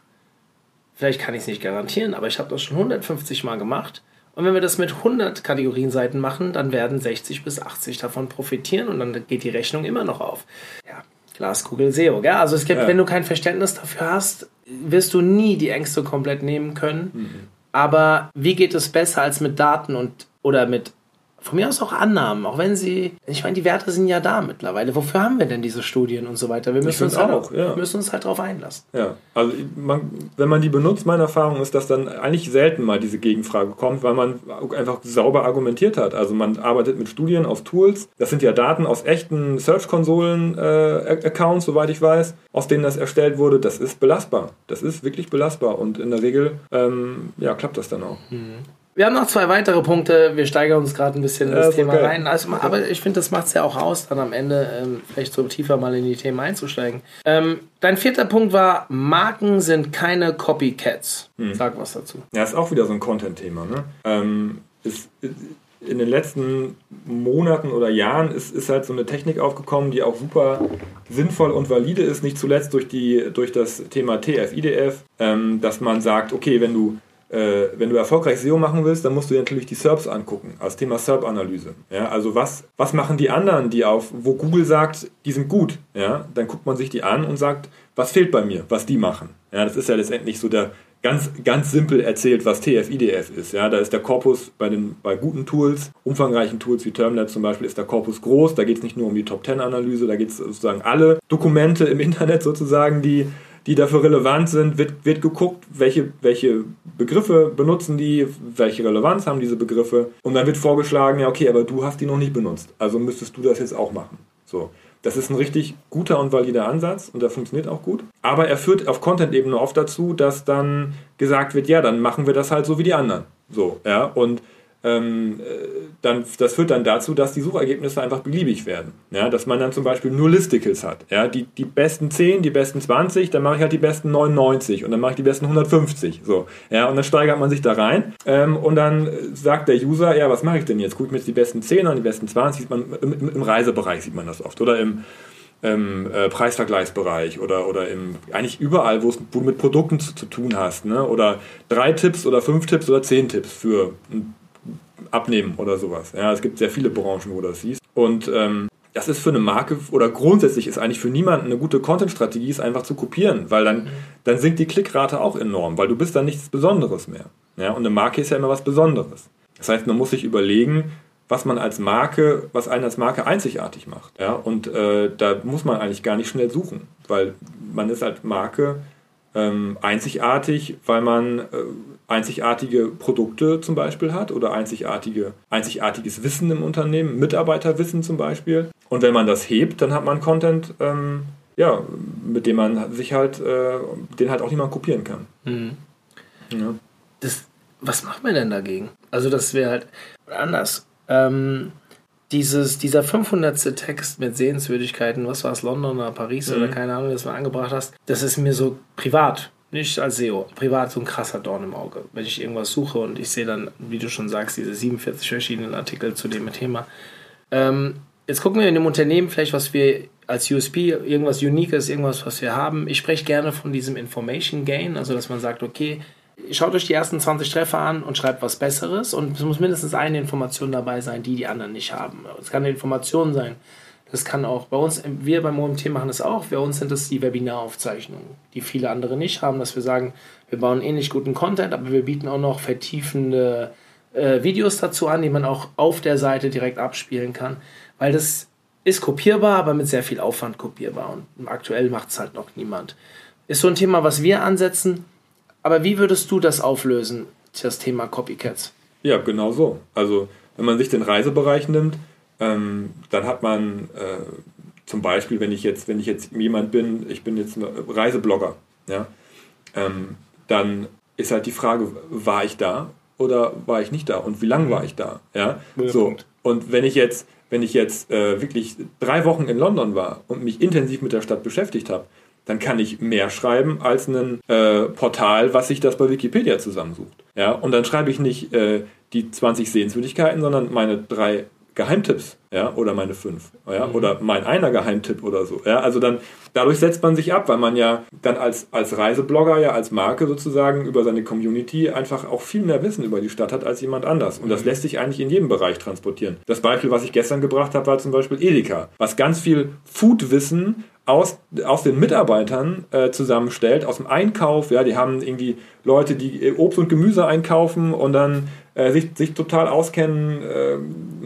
vielleicht kann ich es nicht garantieren, aber ich habe das schon 150 Mal gemacht. Und wenn wir das mit 100 Kategorienseiten machen, dann werden 60 bis 80 davon profitieren und dann geht die Rechnung immer noch auf. Ja, Glaskugel SEO. Gell? Also es gibt, ja. wenn du kein Verständnis dafür hast, wirst du nie die Ängste komplett nehmen können. Mhm. Aber wie geht es besser als mit Daten und oder mit von mir aus auch Annahmen, auch wenn sie, ich meine, die Werte sind ja da mittlerweile. Wofür haben wir denn diese Studien und so weiter? Wir müssen, uns halt, auch, ja. müssen uns halt darauf einlassen. Ja, also man, wenn man die benutzt, meine Erfahrung ist, dass dann eigentlich selten mal diese Gegenfrage kommt, weil man einfach sauber argumentiert hat. Also man arbeitet mit Studien aus Tools. Das sind ja Daten aus echten Search-Konsolen-Accounts, äh, soweit ich weiß, aus denen das erstellt wurde. Das ist belastbar. Das ist wirklich belastbar und in der Regel ähm, ja, klappt das dann auch. Mhm. Wir haben noch zwei weitere Punkte. Wir steigern uns gerade ein bisschen in das Thema okay. rein. Also, aber ich finde, das macht es ja auch aus, dann am Ende ähm, vielleicht so tiefer mal in die Themen einzusteigen. Ähm, dein vierter Punkt war, Marken sind keine Copycats. Hm. Sag was dazu. Ja, ist auch wieder so ein Content-Thema. Ne? Ähm, ist, in den letzten Monaten oder Jahren ist, ist halt so eine Technik aufgekommen, die auch super sinnvoll und valide ist, nicht zuletzt durch, die, durch das Thema TF-IDF, ähm, dass man sagt, okay, wenn du wenn du erfolgreich SEO machen willst, dann musst du dir natürlich die SERPs angucken, als Thema SERP-Analyse. Ja, also was, was machen die anderen, die auf, wo Google sagt, die sind gut, ja, dann guckt man sich die an und sagt, was fehlt bei mir, was die machen. Ja, das ist ja letztendlich so der ganz, ganz simpel erzählt, was TF-IDF ist. Ja, da ist der Korpus bei den, bei guten Tools, umfangreichen Tools wie Termlab zum Beispiel, ist der Korpus groß. Da geht es nicht nur um die Top-10-Analyse, da geht es sozusagen alle Dokumente im Internet sozusagen, die die dafür relevant sind, wird, wird geguckt, welche, welche Begriffe benutzen die, welche Relevanz haben diese Begriffe. Und dann wird vorgeschlagen, ja, okay, aber du hast die noch nicht benutzt. Also müsstest du das jetzt auch machen. So. Das ist ein richtig guter und valider Ansatz und der funktioniert auch gut. Aber er führt auf Content-Ebene oft dazu, dass dann gesagt wird, ja, dann machen wir das halt so wie die anderen. So, ja. Und ähm, äh, dann, das führt dann dazu, dass die Suchergebnisse einfach beliebig werden. Ja, dass man dann zum Beispiel nur Listicles hat. Ja, die, die besten 10, die besten 20, dann mache ich halt die besten 99 und dann mache ich die besten 150. So. Ja, und dann steigert man sich da rein ähm, und dann sagt der User, ja, was mache ich denn jetzt? Gucke ich mir jetzt die besten 10 an, die besten 20, sieht man, im, im Reisebereich sieht man das oft oder im im äh, Preisvergleichsbereich oder, oder im, eigentlich überall, wo du mit Produkten zu, zu, tun hast. Ne? Oder drei Tipps oder fünf Tipps oder zehn Tipps für ein abnehmen oder sowas. Ja, es gibt sehr viele Branchen, wo das siehst. Und ähm, das ist für eine Marke oder grundsätzlich ist eigentlich für niemanden eine gute Content-Strategie, ist einfach zu kopieren, weil dann, dann sinkt die Klickrate auch enorm, weil du bist dann nichts Besonderes mehr. Ja, und eine Marke ist ja immer was Besonderes. Das heißt, man muss sich überlegen, was man als Marke, was einen als Marke einzigartig macht. Ja, und äh, da muss man eigentlich gar nicht schnell suchen, weil man ist als Marke ähm, einzigartig, weil man äh, einzigartige Produkte zum Beispiel hat oder einzigartige, einzigartiges Wissen im Unternehmen, Mitarbeiterwissen zum Beispiel. Und wenn man das hebt, dann hat man Content, ähm, ja, mit dem man sich halt, äh, den halt auch niemand kopieren kann. Mhm. Ja. Das, was macht man denn dagegen? Also das wäre halt anders. Ähm, dieses, dieser 500. Text mit Sehenswürdigkeiten, was war es, London oder Paris mhm. oder keine Ahnung, das du angebracht hast, das ist mir so privat nicht als SEO, privat so ein krasser Dorn im Auge. Wenn ich irgendwas suche und ich sehe dann, wie du schon sagst, diese 47 verschiedenen Artikel zu dem Thema. Ähm, jetzt gucken wir in dem Unternehmen vielleicht, was wir als USP, irgendwas Uniques, irgendwas, was wir haben. Ich spreche gerne von diesem Information Gain, also dass man sagt, okay, schaut euch die ersten 20 Treffer an und schreibt was Besseres. Und es muss mindestens eine Information dabei sein, die die anderen nicht haben. Es kann eine Information sein, das kann auch bei uns, wir beim OMT machen das auch, bei uns sind das die Webinaraufzeichnungen, die viele andere nicht haben, dass wir sagen, wir bauen ähnlich guten Content, aber wir bieten auch noch vertiefende äh, Videos dazu an, die man auch auf der Seite direkt abspielen kann, weil das ist kopierbar, aber mit sehr viel Aufwand kopierbar. Und aktuell macht es halt noch niemand. Ist so ein Thema, was wir ansetzen, aber wie würdest du das auflösen, das Thema Copycats? Ja, genau so. Also wenn man sich den Reisebereich nimmt, ähm, dann hat man äh, zum Beispiel, wenn ich jetzt, wenn ich jetzt jemand bin, ich bin jetzt ein Reiseblogger, ja, ähm, dann ist halt die Frage, war ich da oder war ich nicht da und wie lange war ich da, ja, so und wenn ich jetzt wenn ich jetzt äh, wirklich drei Wochen in London war und mich intensiv mit der Stadt beschäftigt habe, dann kann ich mehr schreiben als ein äh, Portal, was sich das bei Wikipedia zusammensucht. Ja, und dann schreibe ich nicht äh, die 20 Sehenswürdigkeiten, sondern meine drei Geheimtipps, ja, oder meine fünf, ja, mhm. oder mein einer Geheimtipp oder so, ja, also dann, dadurch setzt man sich ab, weil man ja dann als, als Reiseblogger, ja, als Marke sozusagen über seine Community einfach auch viel mehr Wissen über die Stadt hat als jemand anders und das mhm. lässt sich eigentlich in jedem Bereich transportieren. Das Beispiel, was ich gestern gebracht habe, war zum Beispiel Edeka, was ganz viel Foodwissen aus, aus den Mitarbeitern äh, zusammenstellt, aus dem Einkauf. Ja, die haben irgendwie Leute, die äh, Obst und Gemüse einkaufen und dann äh, sich, sich total auskennen. Äh,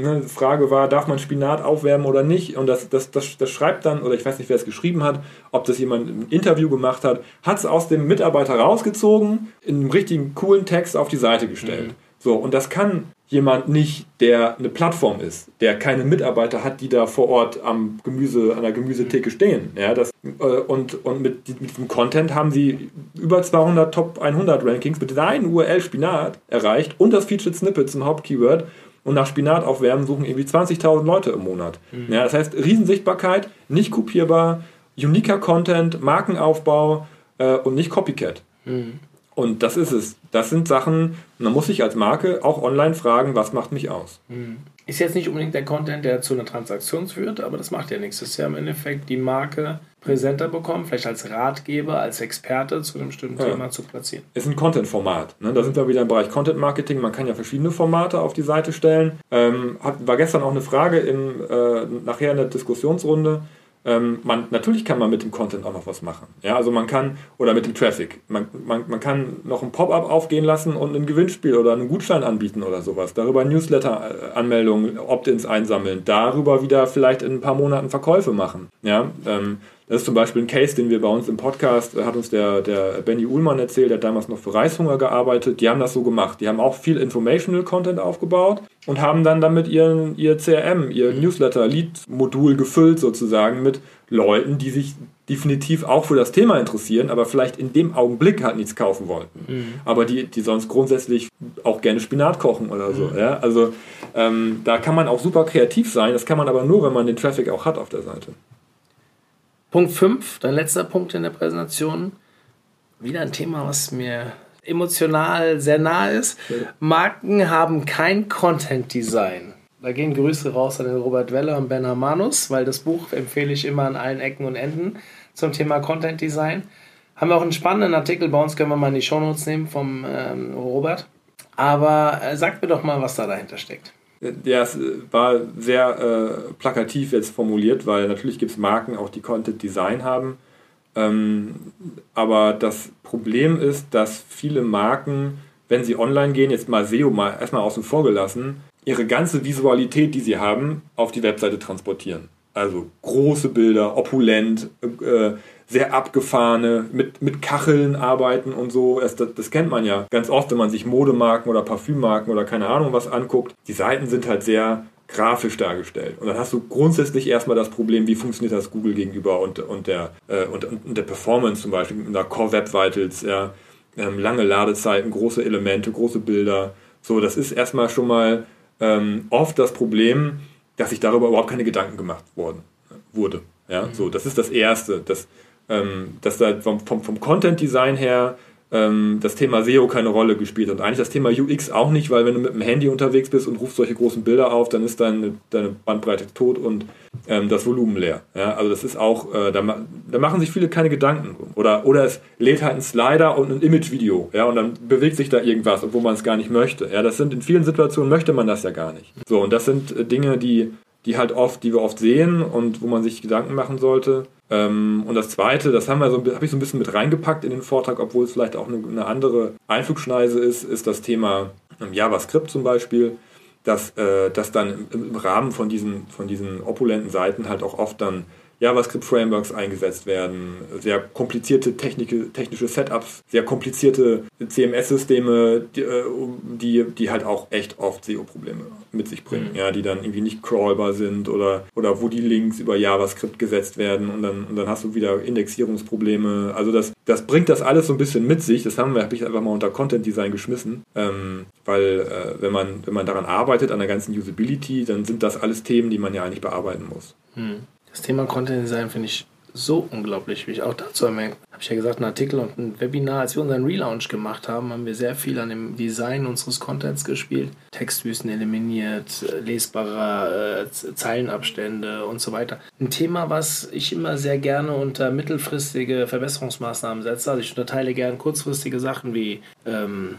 ne, Frage war, darf man Spinat aufwärmen oder nicht? Und das, das, das, das schreibt dann, oder ich weiß nicht, wer es geschrieben hat, ob das jemand im Interview gemacht hat, hat es aus dem Mitarbeiter rausgezogen, in einem richtigen coolen Text auf die Seite gestellt. Mhm. So, und das kann jemand nicht, der eine Plattform ist, der keine Mitarbeiter hat, die da vor Ort am Gemüse, an der Gemüsetheke stehen. Ja, das, äh, und und mit, mit diesem Content haben sie über 200 Top 100 Rankings mit einer URL Spinat erreicht und das Featured Snippet zum Hauptkeyword. Und nach Spinat aufwärmen suchen irgendwie 20.000 Leute im Monat. Mhm. Ja, das heißt, Riesensichtbarkeit, nicht kopierbar, uniker Content, Markenaufbau äh, und nicht Copycat. Mhm. Und das ist es. Das sind Sachen, man muss sich als Marke auch online fragen, was macht mich aus. Hm. Ist jetzt nicht unbedingt der Content, der zu einer Transaktion führt, aber das macht ja nichts. Das ist ja im Endeffekt die Marke präsenter bekommen, vielleicht als Ratgeber, als Experte zu einem bestimmten ja. Thema zu platzieren. Ist ein Content-Format. Ne? Da sind wir wieder im Bereich Content-Marketing. Man kann ja verschiedene Formate auf die Seite stellen. Ähm, hat, war gestern auch eine Frage im, äh, nachher in der Diskussionsrunde ähm, man, natürlich kann man mit dem Content auch noch was machen. Ja, also man kann, oder mit dem Traffic, man, man, man kann noch ein Pop-up aufgehen lassen und ein Gewinnspiel oder einen Gutschein anbieten oder sowas. Darüber Newsletter-Anmeldungen, Opt-ins einsammeln, darüber wieder vielleicht in ein paar Monaten Verkäufe machen. Ja, ähm, das ist zum Beispiel ein Case, den wir bei uns im Podcast, hat uns der, der Benny Uhlmann erzählt, der hat damals noch für Reishunger gearbeitet. Die haben das so gemacht. Die haben auch viel Informational Content aufgebaut und haben dann damit ihren, ihr CRM, ihr mhm. Newsletter-Lead-Modul gefüllt sozusagen mit Leuten, die sich definitiv auch für das Thema interessieren, aber vielleicht in dem Augenblick halt nichts kaufen wollten. Mhm. Aber die, die sonst grundsätzlich auch gerne Spinat kochen oder so. Mhm. Ja? Also ähm, da kann man auch super kreativ sein. Das kann man aber nur, wenn man den Traffic auch hat auf der Seite. Punkt 5, dein letzter Punkt in der Präsentation. Wieder ein Thema, was mir emotional sehr nah ist. Marken haben kein Content Design. Da gehen Grüße raus an den Robert Weller und Ben Hamanus, weil das Buch empfehle ich immer an allen Ecken und Enden zum Thema Content Design. Haben wir auch einen spannenden Artikel bei uns, können wir mal in die Shownotes nehmen vom ähm, Robert. Aber äh, sagt mir doch mal, was da dahinter steckt. Ja, es war sehr äh, plakativ jetzt formuliert, weil natürlich gibt es Marken auch, die Content Design haben. Ähm, aber das Problem ist, dass viele Marken, wenn sie online gehen, jetzt mal SEO mal erstmal außen vor gelassen, ihre ganze Visualität, die sie haben, auf die Webseite transportieren. Also große Bilder, opulent, äh, sehr abgefahrene, mit, mit Kacheln arbeiten und so. Das, das, das, kennt man ja ganz oft, wenn man sich Modemarken oder Parfümmarken oder keine Ahnung was anguckt. Die Seiten sind halt sehr grafisch dargestellt. Und dann hast du grundsätzlich erstmal das Problem, wie funktioniert das Google gegenüber und, und, der, äh, und, und der Performance zum Beispiel mit einer Core Web Vitals, ja, ähm, lange Ladezeiten, große Elemente, große Bilder. So, das ist erstmal schon mal ähm, oft das Problem, dass sich darüber überhaupt keine Gedanken gemacht worden, wurde. Ja, mhm. so, das ist das Erste. Das, ähm, dass da vom, vom, vom Content-Design her ähm, das Thema SEO keine Rolle gespielt hat. Und eigentlich das Thema UX auch nicht, weil wenn du mit dem Handy unterwegs bist und rufst solche großen Bilder auf, dann ist deine, deine Bandbreite tot und ähm, das Volumen leer. Ja, also das ist auch, äh, da, da, machen sich viele keine Gedanken. Oder, oder es lädt halt einen Slider und ein Image-Video, ja, und dann bewegt sich da irgendwas, obwohl man es gar nicht möchte. Ja, das sind in vielen Situationen möchte man das ja gar nicht. So, und das sind äh, Dinge, die, die halt oft, die wir oft sehen und wo man sich Gedanken machen sollte. Ähm, und das zweite, das haben wir so, habe ich so ein bisschen mit reingepackt in den Vortrag, obwohl es vielleicht auch eine, eine andere Einflugschneise ist, ist das Thema ähm, JavaScript zum Beispiel dass, äh, dass dann im, Rahmen von diesen, von diesen opulenten Seiten halt auch oft dann JavaScript-Frameworks eingesetzt werden, sehr komplizierte Technik, technische Setups, sehr komplizierte CMS-Systeme, die, äh, die, die, halt auch echt oft SEO-Probleme mit sich bringen, mhm. ja, die dann irgendwie nicht crawlbar sind oder, oder wo die Links über JavaScript gesetzt werden und dann, und dann hast du wieder Indexierungsprobleme. Also das, das bringt das alles so ein bisschen mit sich. Das haben wir, habe ich einfach mal unter Content Design geschmissen, ähm, weil äh, wenn, man, wenn man daran arbeitet, an der ganzen Usability, dann sind das alles Themen, die man ja eigentlich bearbeiten muss. Mhm. Das Thema Content Design finde ich so unglaublich wichtig. Auch dazu habe ich ja gesagt, einen Artikel und ein Webinar. Als wir unseren Relaunch gemacht haben, haben wir sehr viel an dem Design unseres Contents gespielt. Textwüsten eliminiert, lesbare äh, Zeilenabstände und so weiter. Ein Thema, was ich immer sehr gerne unter mittelfristige Verbesserungsmaßnahmen setze. Also ich unterteile gerne kurzfristige Sachen wie ähm,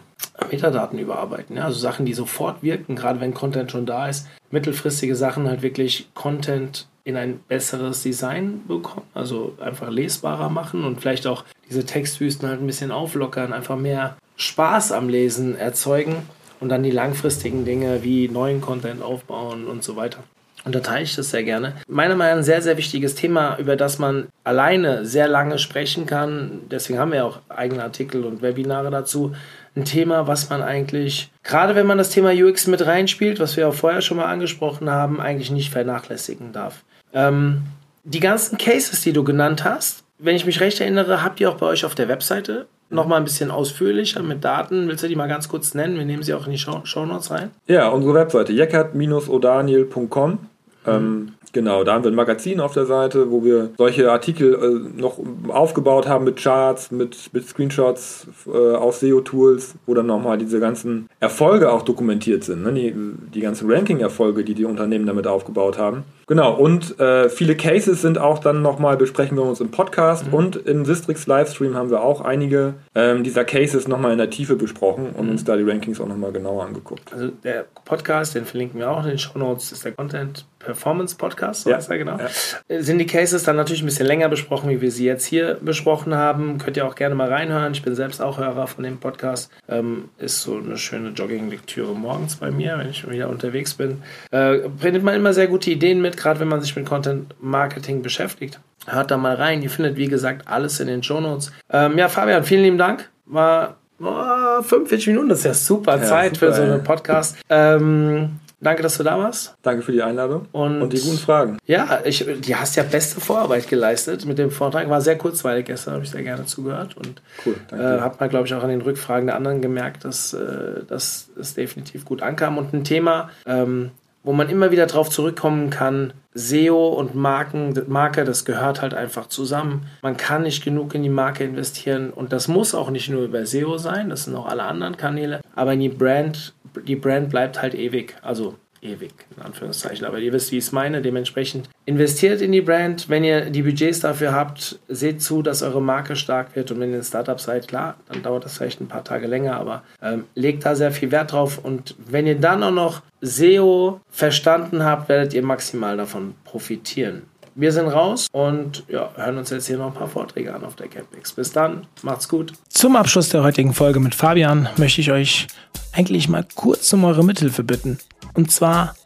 Metadaten überarbeiten. Ja? Also Sachen, die sofort wirken, gerade wenn Content schon da ist. Mittelfristige Sachen halt wirklich Content in ein besseres Design bekommen, also einfach lesbarer machen und vielleicht auch diese Textwüsten halt ein bisschen auflockern, einfach mehr Spaß am Lesen erzeugen und dann die langfristigen Dinge wie neuen Content aufbauen und so weiter. Und da teile ich das sehr gerne. Meiner Meinung nach ein sehr, sehr wichtiges Thema, über das man alleine sehr lange sprechen kann. Deswegen haben wir auch eigene Artikel und Webinare dazu ein Thema, was man eigentlich, gerade wenn man das Thema UX mit reinspielt, was wir auch vorher schon mal angesprochen haben, eigentlich nicht vernachlässigen darf. Ähm, die ganzen Cases, die du genannt hast, wenn ich mich recht erinnere, habt ihr auch bei euch auf der Webseite noch mal ein bisschen ausführlicher mit Daten. Willst du die mal ganz kurz nennen? Wir nehmen sie auch in die Show, Show Notes rein. Ja, unsere Webseite jeckert-odaniel.com. Ähm, genau, da haben wir ein Magazin auf der Seite, wo wir solche Artikel äh, noch aufgebaut haben mit Charts, mit, mit Screenshots äh, auf SEO-Tools, wo dann nochmal diese ganzen Erfolge auch dokumentiert sind. Ne? Die, die ganzen Ranking-Erfolge, die die Unternehmen damit aufgebaut haben. Genau, und äh, viele Cases sind auch dann nochmal, besprechen wir uns im Podcast mhm. und im Sistrix Livestream haben wir auch einige ähm, dieser Cases nochmal in der Tiefe besprochen und mhm. uns da die Rankings auch nochmal genauer angeguckt. Also der Podcast, den verlinken wir auch in den Show Notes, ist der Content Performance Podcast, so ja. heißt er genau. Ja. Sind die Cases dann natürlich ein bisschen länger besprochen, wie wir sie jetzt hier besprochen haben. Könnt ihr auch gerne mal reinhören. Ich bin selbst auch Hörer von dem Podcast. Ähm, ist so eine schöne Jogging-Lektüre morgens bei mir, wenn ich wieder unterwegs bin. Äh, bringt man immer sehr gute Ideen mit, gerade wenn man sich mit Content Marketing beschäftigt. Hört da mal rein. Ihr findet, wie gesagt, alles in den Show Notes. Ähm, ja, Fabian, vielen lieben Dank. War oh, 45 Minuten, das ist ja super ja, Zeit super, für so einen Podcast. Ähm, Danke, dass du da warst. Danke für die Einladung und, und die guten Fragen. Ja, ich, du hast ja beste Vorarbeit geleistet mit dem Vortrag. War sehr kurzweilig gestern, habe ich sehr gerne zugehört. Und cool. Äh, hat man, glaube ich, auch an den Rückfragen der anderen gemerkt, dass, äh, dass es definitiv gut ankam. Und ein Thema, ähm, wo man immer wieder drauf zurückkommen kann, SEO und Marken, Marke, das gehört halt einfach zusammen. Man kann nicht genug in die Marke investieren und das muss auch nicht nur über SEO sein, das sind auch alle anderen Kanäle, aber die Brand, die Brand bleibt halt ewig. Also ewig, in Anführungszeichen. Aber ihr wisst, wie ich es meine. Dementsprechend investiert in die Brand. Wenn ihr die Budgets dafür habt, seht zu, dass eure Marke stark wird. Und wenn ihr ein Startup seid, klar, dann dauert das vielleicht ein paar Tage länger. Aber ähm, legt da sehr viel Wert drauf. Und wenn ihr dann auch noch SEO verstanden habt, werdet ihr maximal davon profitieren. Wir sind raus und ja, hören uns jetzt hier noch ein paar Vorträge an auf der Campix. Bis dann, macht's gut. Zum Abschluss der heutigen Folge mit Fabian möchte ich euch eigentlich mal kurz um eure Mithilfe bitten. Und zwar,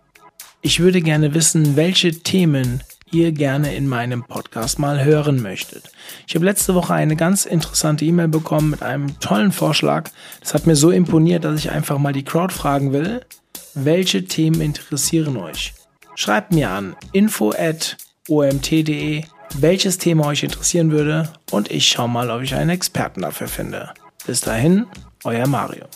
ich würde gerne wissen, welche Themen ihr gerne in meinem Podcast mal hören möchtet. Ich habe letzte Woche eine ganz interessante E-Mail bekommen mit einem tollen Vorschlag. Das hat mir so imponiert, dass ich einfach mal die Crowd fragen will, welche Themen interessieren euch? Schreibt mir an info at omt.de, welches Thema euch interessieren würde und ich schaue mal, ob ich einen Experten dafür finde. Bis dahin, euer Mario.